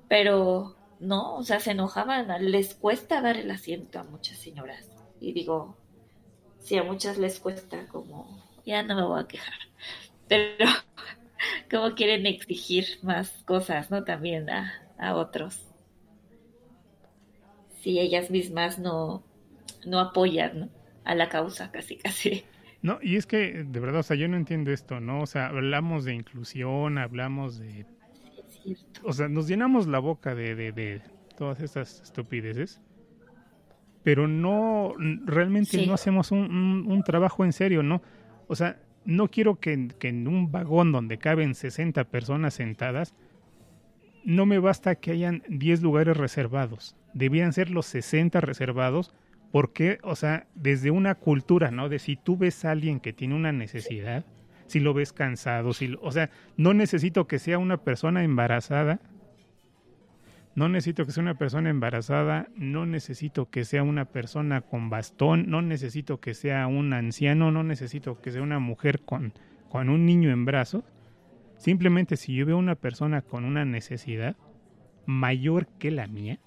Pero no, o sea, se enojaban, les cuesta dar el asiento a muchas señoras. Y digo, si a muchas les cuesta, como, ya no me voy a quejar. Pero como quieren exigir más cosas, ¿no? También a, a otros. Si ellas mismas no, no apoyan, ¿no? a la causa, casi, casi. No, y es que, de verdad, o sea, yo no entiendo esto, ¿no? O sea, hablamos de inclusión, hablamos de... o sea, nos llenamos la boca de, de, todas estas estupideces, pero no, realmente no hacemos un, un, trabajo en serio, ¿no? O sea, no quiero que, que en un vagón donde caben 60 personas sentadas, no me basta que hayan 10 lugares reservados. Debían ser los 60 reservados porque, o sea, desde una cultura, ¿no? De si tú ves a alguien que tiene una necesidad, si lo ves cansado, si, o sea, no necesito que sea una persona embarazada, no necesito que sea una persona embarazada, no necesito que sea una persona con bastón, no necesito que sea un anciano, no necesito que sea una mujer con, con un niño en brazos. Simplemente si yo veo una persona con una necesidad mayor que la mía,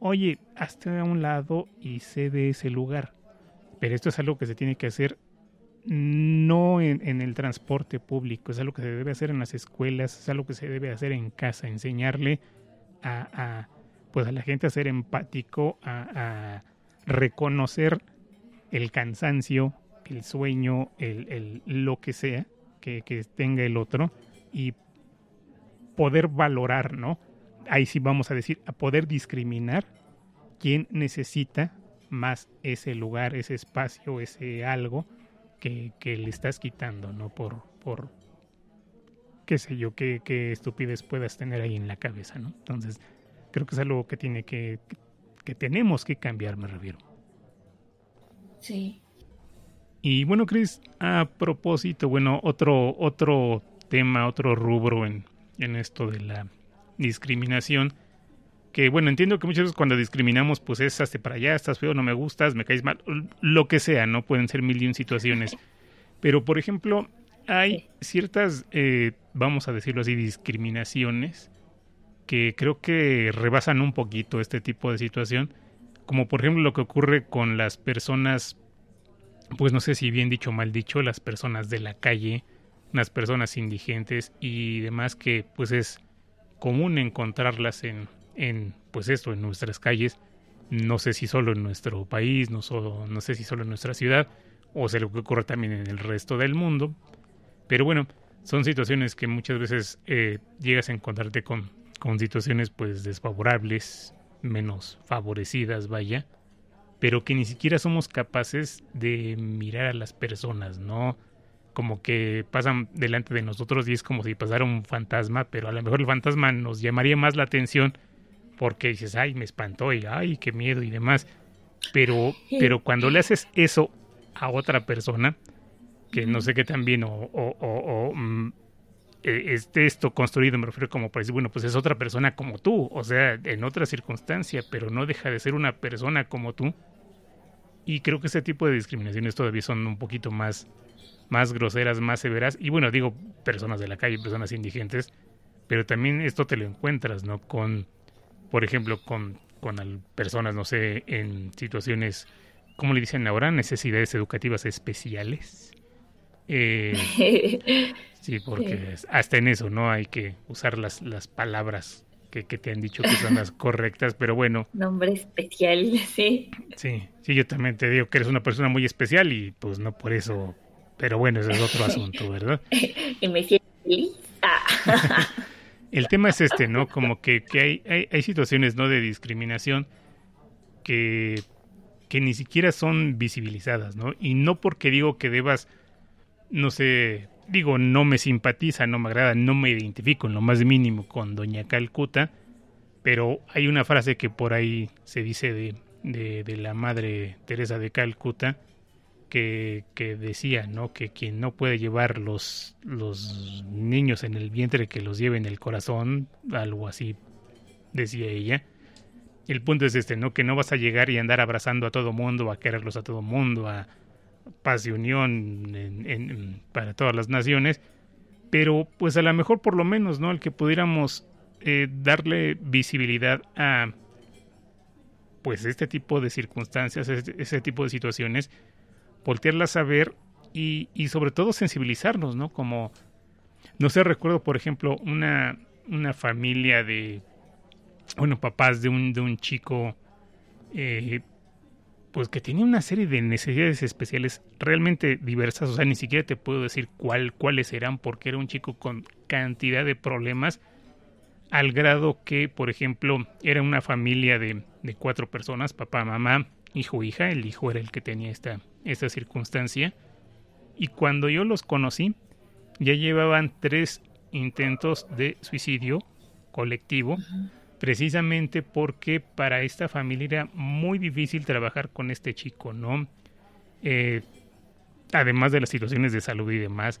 oye, hazte a un lado y cede ese lugar. Pero esto es algo que se tiene que hacer no en, el transporte público, es algo que se debe hacer en las escuelas, es algo que se debe hacer en casa, enseñarle a, pues a la gente a ser empático, a, reconocer el cansancio, el sueño, el, lo que sea que, que tenga el otro y poder valorar, ¿no? ahí sí vamos a decir, a poder discriminar quién necesita más ese lugar, ese espacio, ese algo que, le estás quitando, ¿no? Por, por qué sé yo, qué, qué estupidez puedas tener ahí en la cabeza, ¿no? Entonces, creo que es algo que tiene que, que tenemos que cambiar, me refiero. Sí. Y bueno, Chris, a propósito, bueno, otro, otro tema, otro rubro en, en esto de la discriminación. Que bueno, entiendo que muchas veces cuando discriminamos, pues es hasta para allá, estás feo, no me gustas, me caes mal, lo que sea, ¿no? Pueden ser mil y un situaciones. Pero, por ejemplo, hay ciertas, eh, vamos a decirlo así, discriminaciones que creo que rebasan un poquito este tipo de situación. Como por ejemplo lo que ocurre con las personas, pues no sé si bien dicho o mal dicho, las personas de la calle, las personas indigentes y demás que pues es común encontrarlas en, en, pues esto, en nuestras calles. No sé si solo en nuestro país, no, solo, no sé si solo en nuestra ciudad, o sea lo que ocurre también en el resto del mundo. Pero bueno, son situaciones que muchas veces eh, llegas a encontrarte con, con situaciones pues desfavorables, menos favorecidas, vaya, pero que ni siquiera somos capaces de mirar a las personas, ¿no? como que pasan delante de nosotros y es como si pasara un fantasma, pero a lo mejor el fantasma nos llamaría más la atención porque dices, ay, me espantó y ay, qué miedo y demás. Pero, pero cuando le haces eso a otra persona, que no sé qué tan bien o, o, mm, e, esté esto construido, me refiero como para decir, bueno, pues es otra persona como tú, o sea, en otra circunstancia, pero no deja de ser una persona como tú. Y creo que ese tipo de discriminaciones todavía son un poquito más, más groseras, más severas. Y bueno, digo personas de la calle, personas indigentes, pero también esto te lo encuentras, ¿no? Con, por ejemplo, con, con personas, no sé, en situaciones, ¿cómo le dicen ahora? Necesidades educativas especiales. Eh, sí, porque hasta en eso, ¿no? Hay que usar las, las palabras que, que, te han dicho que son las correctas, pero bueno. Nombre especial, sí. Sí, sí, yo también te digo que eres una persona muy especial y pues no por eso pero bueno, ese es otro asunto, ¿verdad? y me siento feliz. El tema es este, ¿no? Como que, que hay, hay, situaciones, ¿no? De discriminación que, que ni siquiera son visibilizadas, ¿no? Y no porque digo que debas, no sé, digo, no me simpatiza, no me agrada, no me identifico en lo más mínimo con Doña Calcuta, pero hay una frase que por ahí se dice de, de, la madre Teresa de Calcuta, que, decía, ¿no? Que quien no puede llevar los, los niños en el vientre, que los lleve en el corazón, algo así decía ella. El punto es este, ¿no? Que no vas a llegar y andar abrazando a todo mundo, a quererlos a todo mundo, a paz y unión en, para todas las naciones, pero pues a lo mejor por lo menos, ¿no? El que pudiéramos eh, darle visibilidad a pues este tipo de circunstancias, ese tipo de situaciones, voltearlas a ver y, y sobre todo sensibilizarnos, ¿no? Como, no sé, recuerdo, por ejemplo, una, una familia de, bueno, papás de un, de un chico, eh, pues que tenía una serie de necesidades especiales realmente diversas, o sea, ni siquiera te puedo decir cuál, cuáles eran, porque era un chico con cantidad de problemas, al grado que, por ejemplo, era una familia de, de cuatro personas, papá, mamá, hijo, hija, el hijo era el que tenía esta, esta circunstancia. Y cuando yo los conocí, ya llevaban tres intentos de suicidio colectivo, precisamente porque para esta familia era muy difícil trabajar con este chico, ¿no? Eh, además de las situaciones de salud y demás,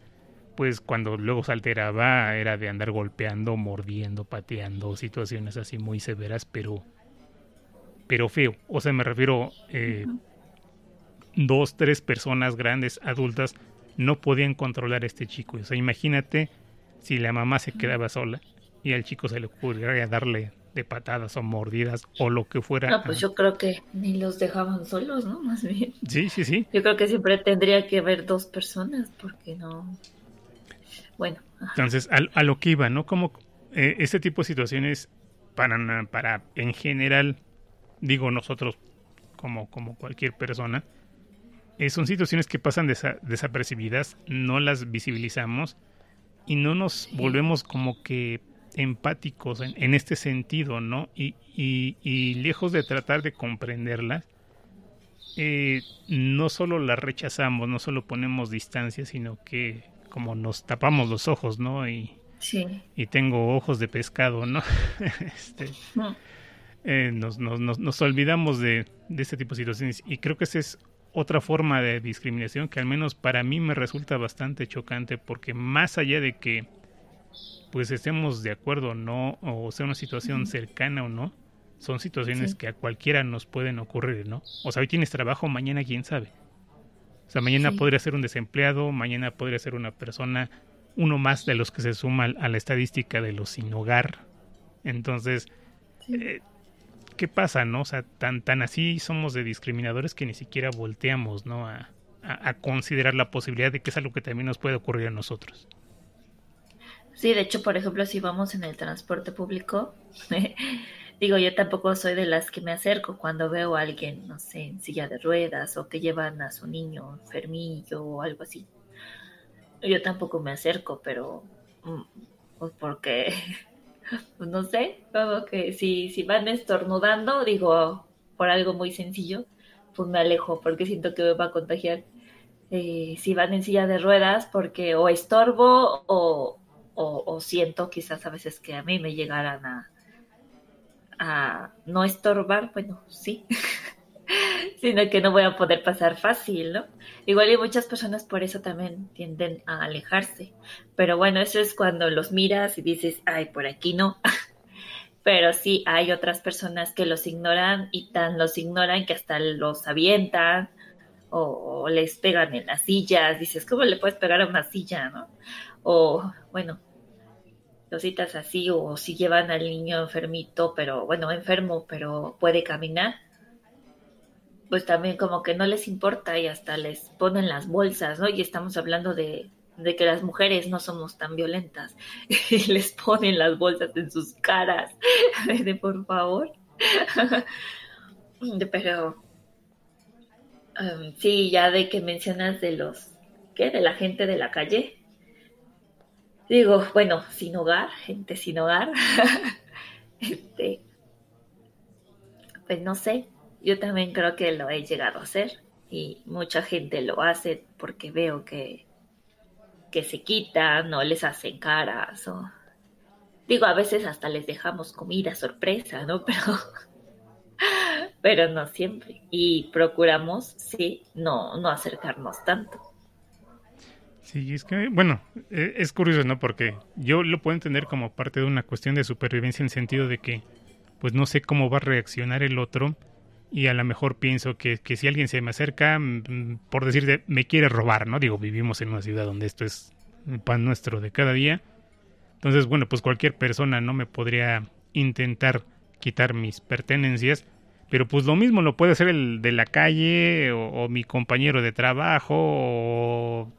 pues cuando luego se alteraba era de andar golpeando, mordiendo, pateando, situaciones así muy severas, pero, pero feo. O sea, me refiero eh, dos, tres personas grandes, adultas, no podían controlar a este chico. O sea, imagínate si la mamá se quedaba sola y al chico se le ocurriera darle de patadas o mordidas o lo que fuera. No, pues yo creo que ni los dejaban solos, ¿no? Más bien. Sí, sí, sí. Yo creo que siempre tendría que haber dos personas porque no... Bueno. Entonces, a, lo que iba, ¿no? Como eh, este tipo de situaciones para, para, en general, digo nosotros como, como cualquier persona, eh, son situaciones que pasan desapercibidas, no las visibilizamos y no nos volvemos como que empáticos en, este sentido, ¿no? Y, y, lejos de tratar de comprenderlas, eh, no solo las rechazamos, no solo ponemos distancia, sino que como nos tapamos los ojos, ¿no? Y, y tengo ojos de pescado, ¿no? este, eh, nos, nos, nos, olvidamos de, de este tipo de situaciones y creo que ese es otra forma de discriminación que al menos para mí me resulta bastante chocante porque más allá de que pues estemos de acuerdo o no o sea una situación cercana o no son situaciones que a cualquiera nos pueden ocurrir, ¿no? O sea, hoy tienes trabajo, mañana quién sabe. O sea, mañana podría ser un desempleado, mañana podría ser una persona, uno más de los que se suma a la estadística de los sin hogar. Entonces, eh, ¿qué pasa, no? O sea, tan, tan así somos de discriminadores que ni siquiera volteamos, ¿no? A, considerar la posibilidad de que es algo que también nos puede ocurrir a nosotros. Sí, de hecho, por ejemplo, si vamos en el transporte público, digo, yo tampoco soy de las que me acerco cuando veo a alguien, no sé, en silla de ruedas o que llevan a su niño enfermillo o algo así. Yo tampoco me acerco, pero mm, pues porque pues no sé, como que si, si van estornudando, digo, por algo muy sencillo, pues me alejo porque siento que me va a contagiar. eh, si van en silla de ruedas porque o estorbo o, o, siento quizás a veces que a mí me llegaran a, no estorbar, bueno, sí, sino que no voy a poder pasar fácil, ¿no? Igual hay muchas personas por eso también tienden a alejarse, pero bueno, eso es cuando los miras y dices, ay, por aquí no. pero sí hay otras personas que los ignoran y tan los ignoran que hasta los avientan o, les pegan en las sillas, dices, ¿cómo le puedes pegar a una silla, no? O, bueno, cositas así, o si llevan al niño enfermito, pero, bueno, enfermo, pero puede caminar, pues también como que no les importa y hasta les ponen las bolsas, ¿no? Y estamos hablando de, de que las mujeres no somos tan violentas y les ponen las bolsas en sus caras, de por favor. Pero sí, ya de que mencionas de los, ¿qué? De la gente de la calle. Digo, bueno, sin hogar, gente sin hogar. este, pues no sé, yo también creo que lo he llegado a hacer y mucha gente lo hace porque veo que, que se quitan o les hacen caras o... Digo, a veces hasta les dejamos comida sorpresa, ¿no? Pero pero no siempre. Y procuramos, sí, no, no acercarnos tanto. Sí, es que, bueno, e, es curioso, ¿no? Porque yo lo puedo entender como parte de una cuestión de supervivencia en sentido de que, pues no sé cómo va a reaccionar el otro y a lo mejor pienso que, que si alguien se me acerca, mm, por decirte, me quiere robar, ¿no? Digo, vivimos en una ciudad donde esto es el pan nuestro de cada día. Entonces, bueno, pues cualquier persona no me podría intentar quitar mis pertenencias pero pues lo mismo lo puede hacer el de la calle o, mi compañero de trabajo o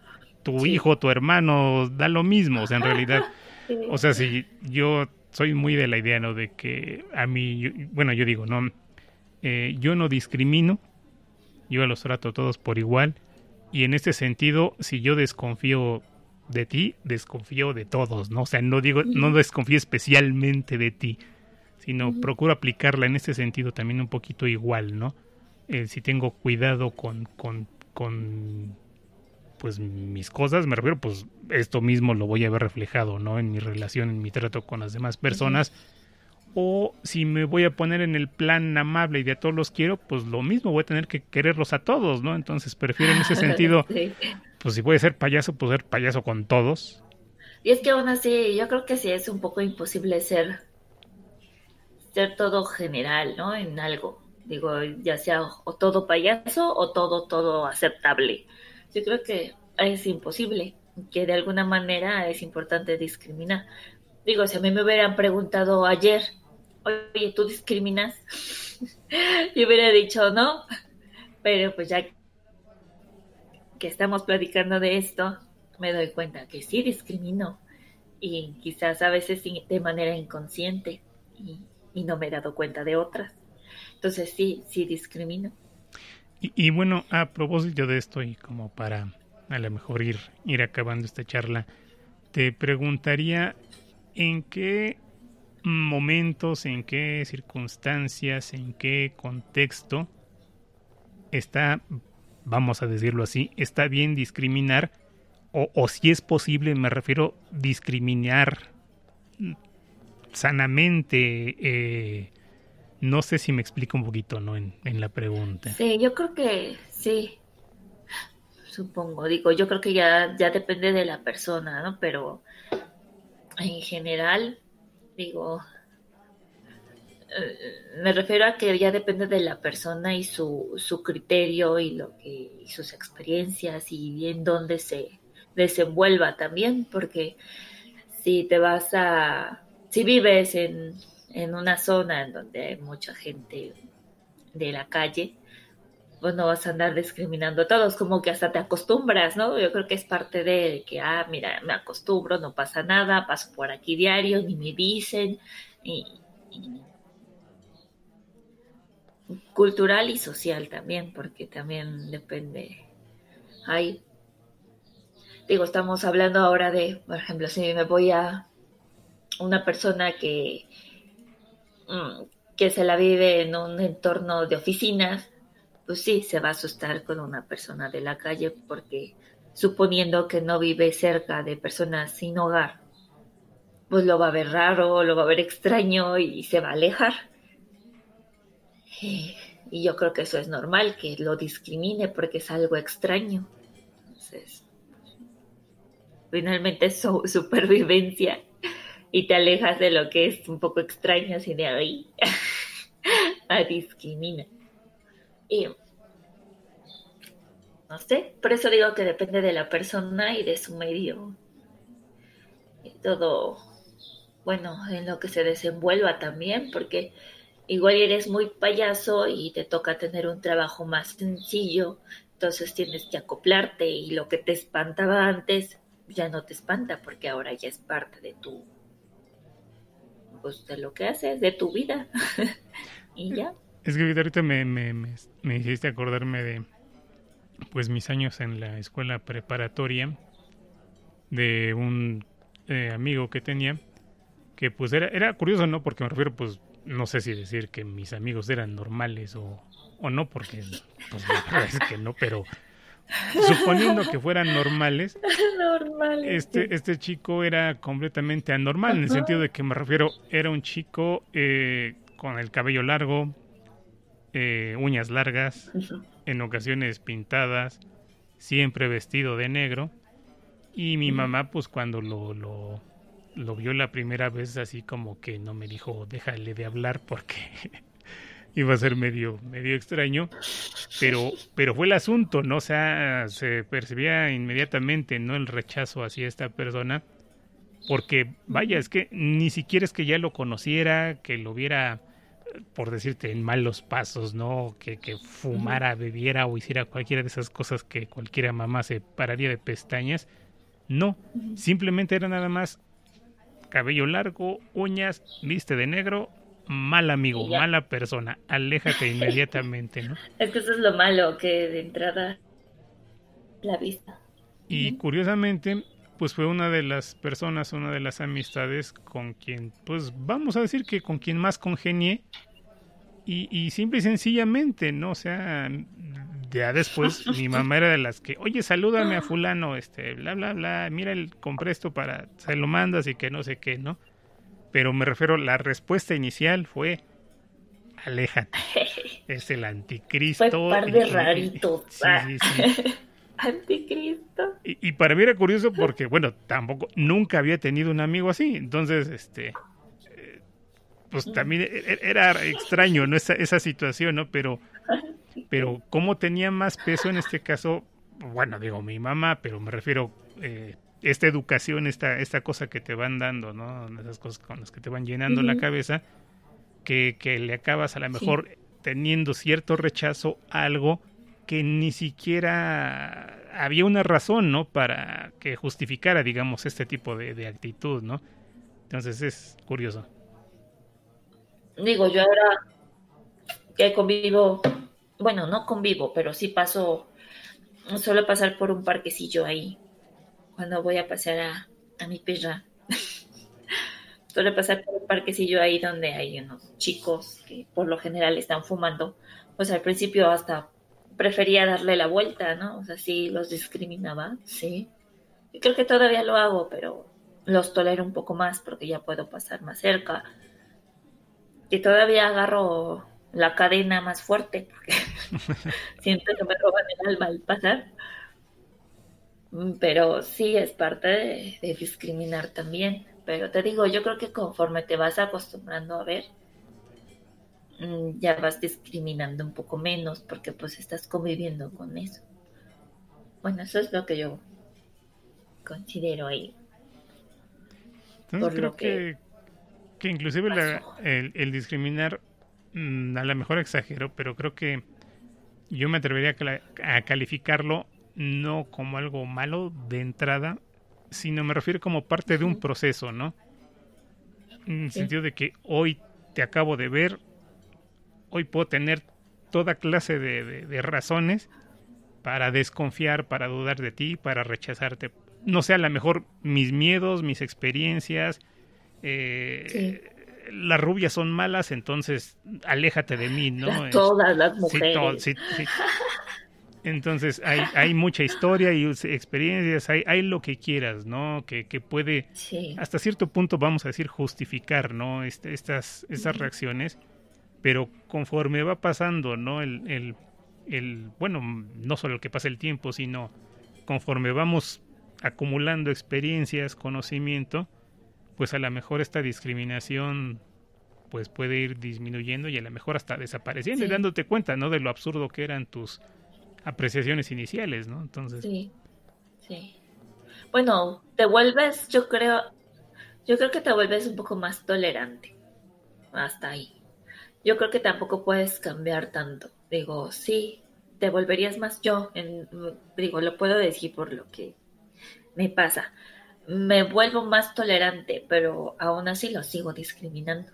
tu hijo, tu hermano, da lo mismo, o sea, en realidad, o sea, si yo soy muy de la idea, ¿no? De que a mí, bueno, yo digo, no, eh, yo no discrimino, yo los trato todos por igual, y en este sentido, si yo desconfío de ti, desconfío de todos, ¿no? O sea, no digo, no desconfío especialmente de ti, sino procuro aplicarla en este sentido también un poquito igual, ¿no? Eh, si tengo cuidado con, con, con, pues mis cosas, me refiero, pues esto mismo lo voy a ver reflejado, ¿no? En mi relación, en mi trato con las demás personas. O si me voy a poner en el plan amable y de a todos los quiero, pues lo mismo, voy a tener que quererlos a todos, ¿no? Entonces prefiero en ese sentido, pues si voy a ser payaso, pues ser payaso con todos. Y es que aún así, yo creo que sí es un poco imposible ser ser todo general, ¿no? En algo. Digo, ya sea o todo payaso o todo, todo aceptable. Yo creo que es imposible, que de alguna manera es importante discriminar. Digo, si a mí me hubieran preguntado ayer, oye, ¿tú discriminas? Yo hubiera dicho no, pero pues ya que estamos platicando de esto, me doy cuenta que sí discrimino y quizás a veces de manera inconsciente. Y, y no me he dado cuenta de otras. Entonces sí, sí discrimino. Y, bueno, a propósito de esto y como para a lo mejor ir, ir acabando esta charla, te preguntaría en qué momentos, en qué circunstancias, en qué contexto está, vamos a decirlo así, está bien discriminar o, o si es posible, me refiero discriminar sanamente. Eh, no sé si me explico un poquito, ¿no? En, en, la pregunta. Sí, yo creo que sí. Supongo, digo, yo creo que ya, ya depende de la persona, ¿no? Pero en general, digo, eh, me refiero a que ya depende de la persona y su, su criterio y lo que y sus experiencias y en dónde se desenvuelva también, porque si te vas a si vives en, una zona en donde hay mucha gente de la calle, pues no vas a andar discriminando a todos, como que hasta te acostumbras, ¿no? Yo creo que es parte de que, ah, mira, me acostumbro, no pasa nada, paso por aquí diario, ni me dicen, cultural y social también, porque también depende. Ahí, digo, estamos hablando ahora de, por ejemplo, si me voy a una persona que, que se la vive en un entorno de oficinas, pues sí, se va a asustar con una persona de la calle porque suponiendo que no vive cerca de personas sin hogar, pues lo va a ver raro, lo va a ver extraño y se va a alejar. Y yo creo que eso es normal, que lo discrimine porque es algo extraño. Entonces, finalmente es su supervivencia y te alejas de lo que es un poco extraño así de ahí a discrimina. Y no sé, por eso digo que depende de la persona y de su medio. Y todo, bueno, en lo que se desenvuelva también, porque igual eres muy payaso y te toca tener un trabajo más sencillo, entonces tienes que acoplarte y lo que te espantaba antes ya no te espanta porque ahora ya es parte de tu pues de lo que haces, de tu vida. y ya. Es que ahorita me, me, me, hiciste acordarme de pues mis años en la escuela preparatoria de un eh, amigo que tenía que pues era, era curioso, ¿no? Porque me refiero pues no sé si decir que mis amigos eran normales o, o no, porque pues la verdad es que no, pero suponiendo que fueran normales, este, este chico era completamente anormal, en el sentido de que me refiero, era un chico eh, con el cabello largo, eh, uñas largas, en ocasiones pintadas, siempre vestido de negro. Y mi mamá, pues cuando lo, lo, lo vio la primera vez, así como que no me dijo, déjale de hablar porque iba a ser medio, medio extraño, pero, pero fue el asunto, ¿no? O sea, se percibía inmediatamente, ¿no? El rechazo hacia esta persona, porque, vaya, es que ni siquiera es que ya lo conociera, que lo viera, por decirte, en malos pasos, ¿no? Que, que fumara, bebiera o hiciera cualquiera de esas cosas que cualquiera mamá se pararía de pestañas. No, simplemente era nada más cabello largo, uñas, viste de negro, mal amigo, mala persona, aléjate inmediatamente, ¿no? Es que eso es lo malo, que de entrada la vista. Y curiosamente, pues fue una de las personas, una de las amistades con quien, pues vamos a decir que con quien más congenié. Y, y simple y sencillamente, ¿no? O sea, ya después mi mamá era de las que, oye, salúdame a fulano, este, bla, bla, bla, mira, el, compré esto para, se lo mandas y que no sé qué, ¿no? Pero me refiero, la respuesta inicial fue, aléjate, es el anticristo. Fue un par de raritos. Sí, sí, sí. Anticristo. Y, para mí era curioso porque, bueno, tampoco, nunca había tenido un amigo así, entonces, este, eh, pues también e, e, era extraño, ¿no? Esa, esa situación, ¿no? Pero, pero cómo tenía más peso en este caso, bueno, digo, mi mamá, pero me refiero, eh, esta educación, esta, esta cosa que te van dando, ¿no? Esas cosas con las que te van llenando la cabeza, que, que, le acabas a lo mejor teniendo cierto rechazo a algo que ni siquiera había una razón, ¿no? Para que justificara, digamos, este tipo de, de actitud, ¿no? Entonces es curioso. Digo, yo ahora que convivo, bueno, no convivo, pero sí paso, suelo pasar por un parquecillo ahí cuando voy a pasear a, mi perra. Suele pasar por un parquecillo ahí donde hay unos chicos que por lo general están fumando. Pues al principio hasta prefería darle la vuelta, ¿no? O sea, sí los discriminaba, sí. Y creo que todavía lo hago, pero los tolero un poco más porque ya puedo pasar más cerca. Y todavía agarro la cadena más fuerte porque siento que me roban el alma al pasar. Mm, pero sí es parte de, discriminar también. Pero te digo, yo creo que conforme te vas acostumbrando a ver, mm, ya vas discriminando un poco menos porque pues estás conviviendo con eso. Bueno, eso es lo que yo considero ahí. Entonces creo que, que, inclusive el, discriminar, mm, a lo mejor exagero, pero creo que yo me atrevería a calificarlo no como algo malo de entrada, sino me refiero como parte de un proceso, ¿no? En el sentido de que hoy te acabo de ver, hoy puedo tener toda clase de, razones para desconfiar, para dudar de ti, para rechazarte. No sé, a lo mejor mis miedos, mis experiencias, eh, las rubias son malas, entonces aléjate de mí, ¿no? Todas las mujeres. Entonces hay, hay mucha historia y experiencias, hay, hay lo que quieras, ¿no? Que, que puede, hasta cierto punto, vamos a decir, justificar, ¿no? Este, estas, estas reacciones, pero conforme va pasando, ¿no? El, el, el, bueno, no solo el que pasa el tiempo, sino conforme vamos acumulando experiencias, conocimiento, pues a lo mejor esta discriminación pues puede ir disminuyendo y a lo mejor hasta desapareciendo y dándote cuenta, ¿no? De lo absurdo que eran tus apreciaciones iniciales, ¿no? Entonces. Sí, sí. Bueno, te vuelves, yo creo, yo creo que te vuelves un poco más tolerante. Hasta ahí. Yo creo que tampoco puedes cambiar tanto. Digo, sí, te volverías más yo. Digo, lo puedo decir por lo que me pasa. Me vuelvo más tolerante, pero aún así lo sigo discriminando.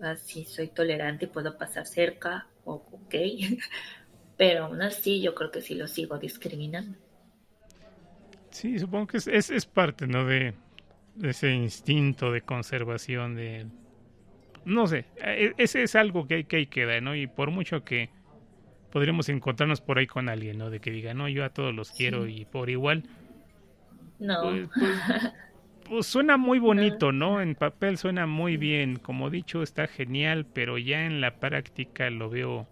Así soy tolerante y puedo pasar cerca, o ok, pero aún así yo creo que sí lo sigo discriminando. Sí, supongo que es, es, parte, ¿no? De, ese instinto de conservación, de... No sé, e, ese es algo que hay que queda, ¿no? Y por mucho que podríamos encontrarnos por ahí con alguien, ¿no? De que diga, no, yo a todos los quiero y por igual. No. Pues, pues, pues, suena muy bonito, ¿no? En papel suena muy bien. Como dicho, está genial, pero ya en la práctica lo veo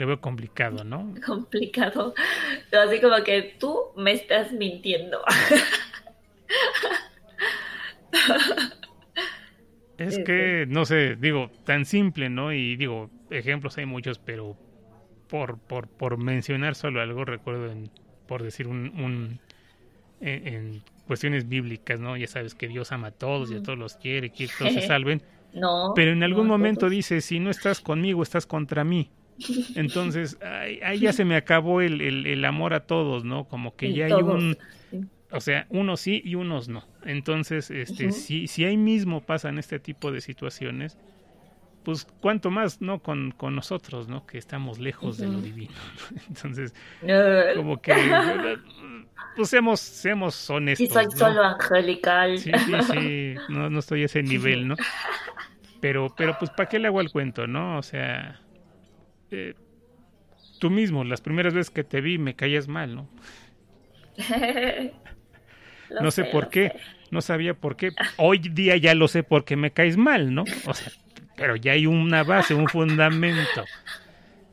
le veo complicado, ¿no? Complicado. Así como que tú me estás mintiendo. Es que, no sé, digo, tan simple, ¿no? Y digo, ejemplos hay muchos, pero por, por, por mencionar solo algo, recuerdo, en, por decir un, en, cuestiones bíblicas, ¿no? Ya sabes que Dios ama a todos y a todos los quiere, que todos se salven. No. Pero en algún momento dice, si no estás conmigo, estás contra mí. Entonces, ahí, ya se me acabó el, el, amor a todos, ¿no? Como que ya hay un... O sea, unos sí y unos no. Entonces, este, si, si ahí mismo pasan este tipo de situaciones, pues cuanto más, ¿no? Con, con nosotros, ¿no? Que estamos lejos de lo divino. Entonces, como que, pues seamos, seamos honestos. Si soy solo angelical. Sí, sí, sí, no, no estoy a ese nivel, ¿no? Pero, pero pues, ¿para qué le hago el cuento, no? O sea, eh, tú mismo, las primeras veces que te vi me caías mal, ¿no? no sé, por qué, no sabía por qué. Hoy día ya lo sé porque me caes mal, ¿no? O sea, pero ya hay una base, un fundamento.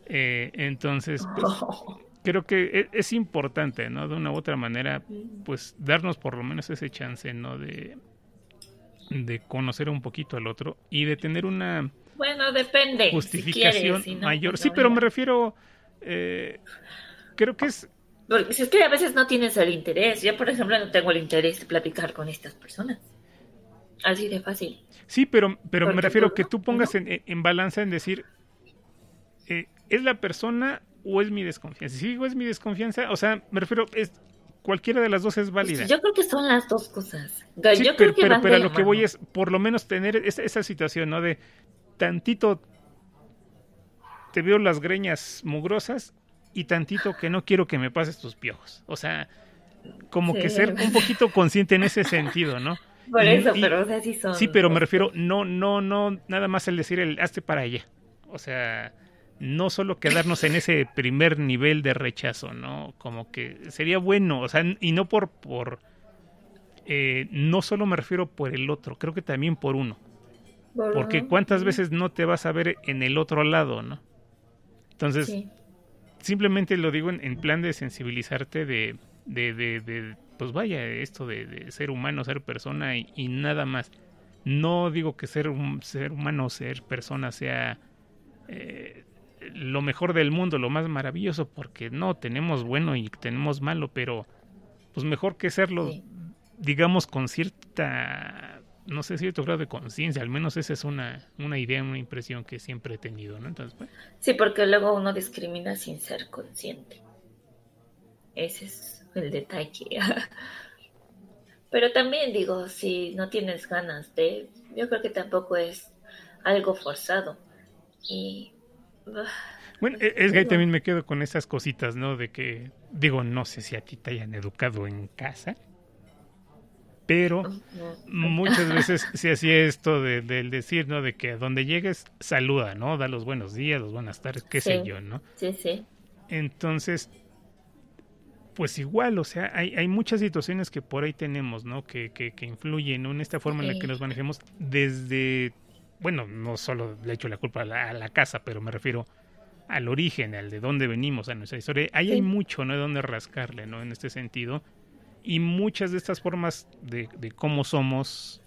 Eh, entonces, pues, creo que e, es, importante, ¿no? De una u otra manera, pues darnos por lo menos ese chance, ¿no? De, de conocer un poquito al otro y de tener una bueno, depende. Justificación mayor. Pues sí, pero me refiero. Eh, creo que es. Porque si es que a veces no tienes el interés. Yo, por ejemplo, no tengo el interés de platicar con estas personas. Así de fácil. Sí, pero, pero me refiero que tú pongas en, en, balanza en decir. Eh, ¿Es la persona o es mi desconfianza? Si digo es mi desconfianza, o sea, me refiero. Es, cualquiera de las dos es válida. Yo creo que son las dos cosas. Sí, pero, pero, lo que voy es por lo menos tener esa, esa, situación, ¿no? De tantito te veo las greñas mugrosas y tantito que no quiero que me pases tus piojos. O sea, como que ser un poquito consciente en ese sentido, ¿no? Por eso, pero o sea, sí son. Sí, pero me refiero, no, no, no, nada más el decir el hazte para allá. O sea, no solo quedarnos en ese primer nivel de rechazo, ¿no? Como que sería bueno, o sea, y no por, por, eh, no solo me refiero por el otro, creo que también por uno. Porque cuántas veces no te vas a ver en el otro lado, ¿no? Entonces, simplemente lo digo en, plan de sensibilizarte de, de, de, pues vaya, esto de, ser humano, ser persona y, nada más. No digo que ser, un, ser humano, ser persona sea eh, lo mejor del mundo, lo más maravilloso, porque no, tenemos bueno y tenemos malo, pero pues mejor que serlo, digamos, con cierta no sé, cierto grado de conciencia, al menos esa es una, una idea, una impresión que siempre he tenido, ¿no? Entonces, Sí, porque luego uno discrimina sin ser consciente. Ese es el detalle. Pero también digo, si no tienes ganas de, yo creo que tampoco es algo forzado. Y... Bueno, e, es que ahí también me quedo con esas cositas, ¿no? De que, digo, no sé si a ti te hayan educado en casa, pero muchas veces se hacía esto del decir, ¿no? De que donde llegues, saluda, ¿no? Da los buenos días, los buenas tardes, qué sé yo, ¿no? Sí, sí. Entonces, pues igual, o sea, hay, hay muchas situaciones que por ahí tenemos, ¿no? Que, que, que influyen en esta forma en la que nos manejemos desde, bueno, no solo le echo la culpa a la, casa, pero me refiero al origen, al de dónde venimos, a nuestra historia. Ahí hay mucho, ¿no? De dónde rascarle, ¿no? En este sentido y muchas de estas formas de, cómo somos,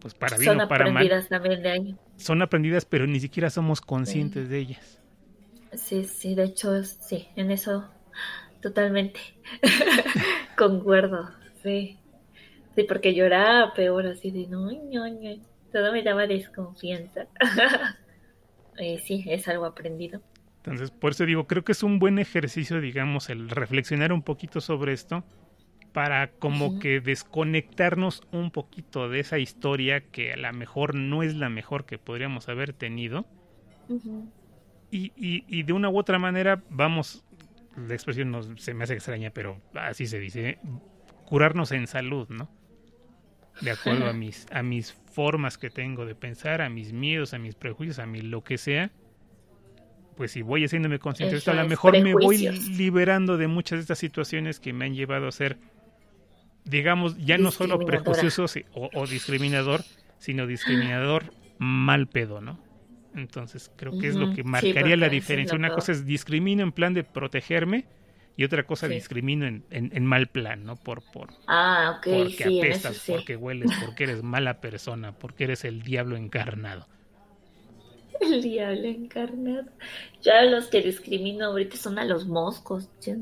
pues para bien o para mal, también de ahí. son aprendidas, pero ni siquiera somos conscientes de ellas. Sí, sí, de hecho, sí, en eso totalmente concuerdo, sí. Sí, porque lloraba peor, así de no, no, no. todo me daba desconfianza. eh, sí, es algo aprendido. Entonces, por eso digo, creo que es un buen ejercicio, digamos, el reflexionar un poquito sobre esto para como que desconectarnos un poquito de esa historia que a lo mejor no es la mejor que podríamos haber tenido. y, y, de una u otra manera vamos, la expresión no, se me hace extraña, pero así se dice, ¿eh? curarnos en salud, ¿no? De acuerdo a mis, a mis formas que tengo de pensar, a mis miedos, a mis prejuicios, a mi lo que sea, pues si voy haciéndome consciente de esto, a lo mejor me voy liberando de muchas de estas situaciones que me han llevado a ser digamos, ya no solo prejuicioso o, discriminador, sino discriminador mal pedo, ¿no? Entonces creo que es lo que marcaría la diferencia. Una cosa es discrimino en plan de protegerme y otra cosa discrimino en, en, mal plan, ¿no? Por, por, ah, porque apestas, porque hueles, porque eres mala persona, porque eres el diablo encarnado. El diablo encarnado. Ya los que discrimino ahorita son a los moscos,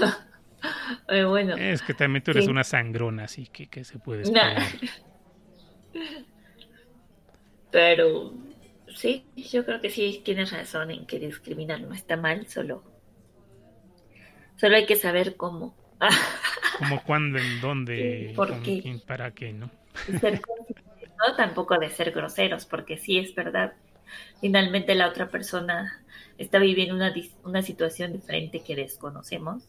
bueno. Es que también tú eres una sangrona, así que, que se puede esperar. Pero sí, yo creo que sí tienes razón en que discriminar no está mal, solo, solo hay que saber cómo. Como cuándo, en dónde, ¿Por qué? para qué, ¿no? no tampoco de ser groseros, porque sí es verdad. Finalmente la otra persona está viviendo una, una situación diferente que desconocemos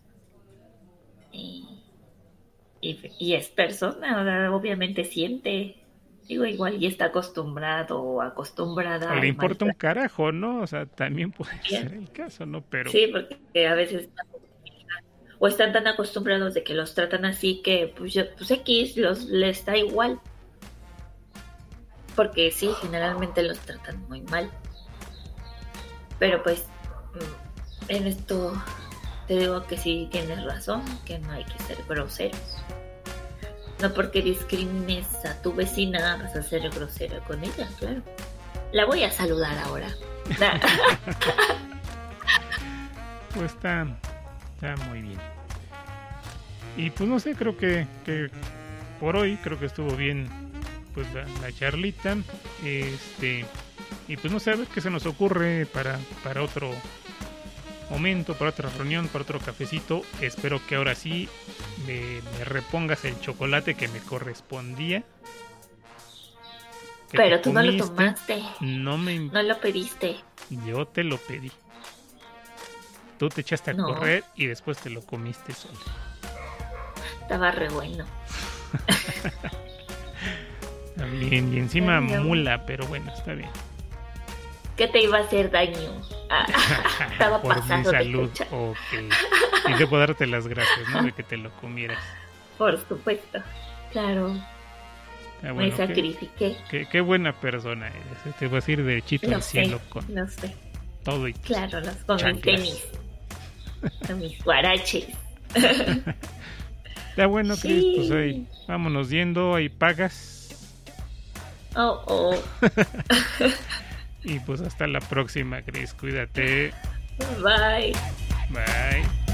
y, y, es persona, obviamente siente, digo, igual y está acostumbrado o acostumbrada. le importa un carajo, ¿no? O sea, también puede ser el caso, ¿no? Pero... Sí, porque a veces o están tan acostumbrados de que los tratan así que pues, pues X los, les da igual. Porque sí, generalmente los tratan muy mal. Pero pues mm, en esto te digo que sí tienes razón, que no hay que ser groseros. No porque discrimines a tu vecina vas a ser grosero con ella, claro. La voy a saludar ahora. pues está, está muy bien. Y pues no sé, creo que, que por hoy creo que estuvo bien pues la, la, charlita. Este y pues no sé a ver qué se nos ocurre para, para otro momento, para otra reunión, para otro cafecito. Espero que ahora sí me, repongas el chocolate que me correspondía. Pero tú no lo tomaste. No me... No lo pediste. Yo te lo pedí. Tú te echaste a correr y después te lo comiste solo. Estaba re bueno. bien, y encima mula, pero bueno, está bien que te iba a hacer daño. Ah, estaba Por pasando mi salud. ok. Y debo darte las gracias, ¿no? De que te lo comieras. Por supuesto. Claro. Ah, Me sacrifiqué. Qué, buena persona eres. ¿eh? Te vas a ir derechito al cielo con no sé. todo y Claro, los, con mis tenis. con mis guaraches. Ya bueno, Cris, pues ahí vámonos yendo, ahí pagas. Oh, oh. Y pues hasta la próxima, Chris. Cuídate. Bye. Bye.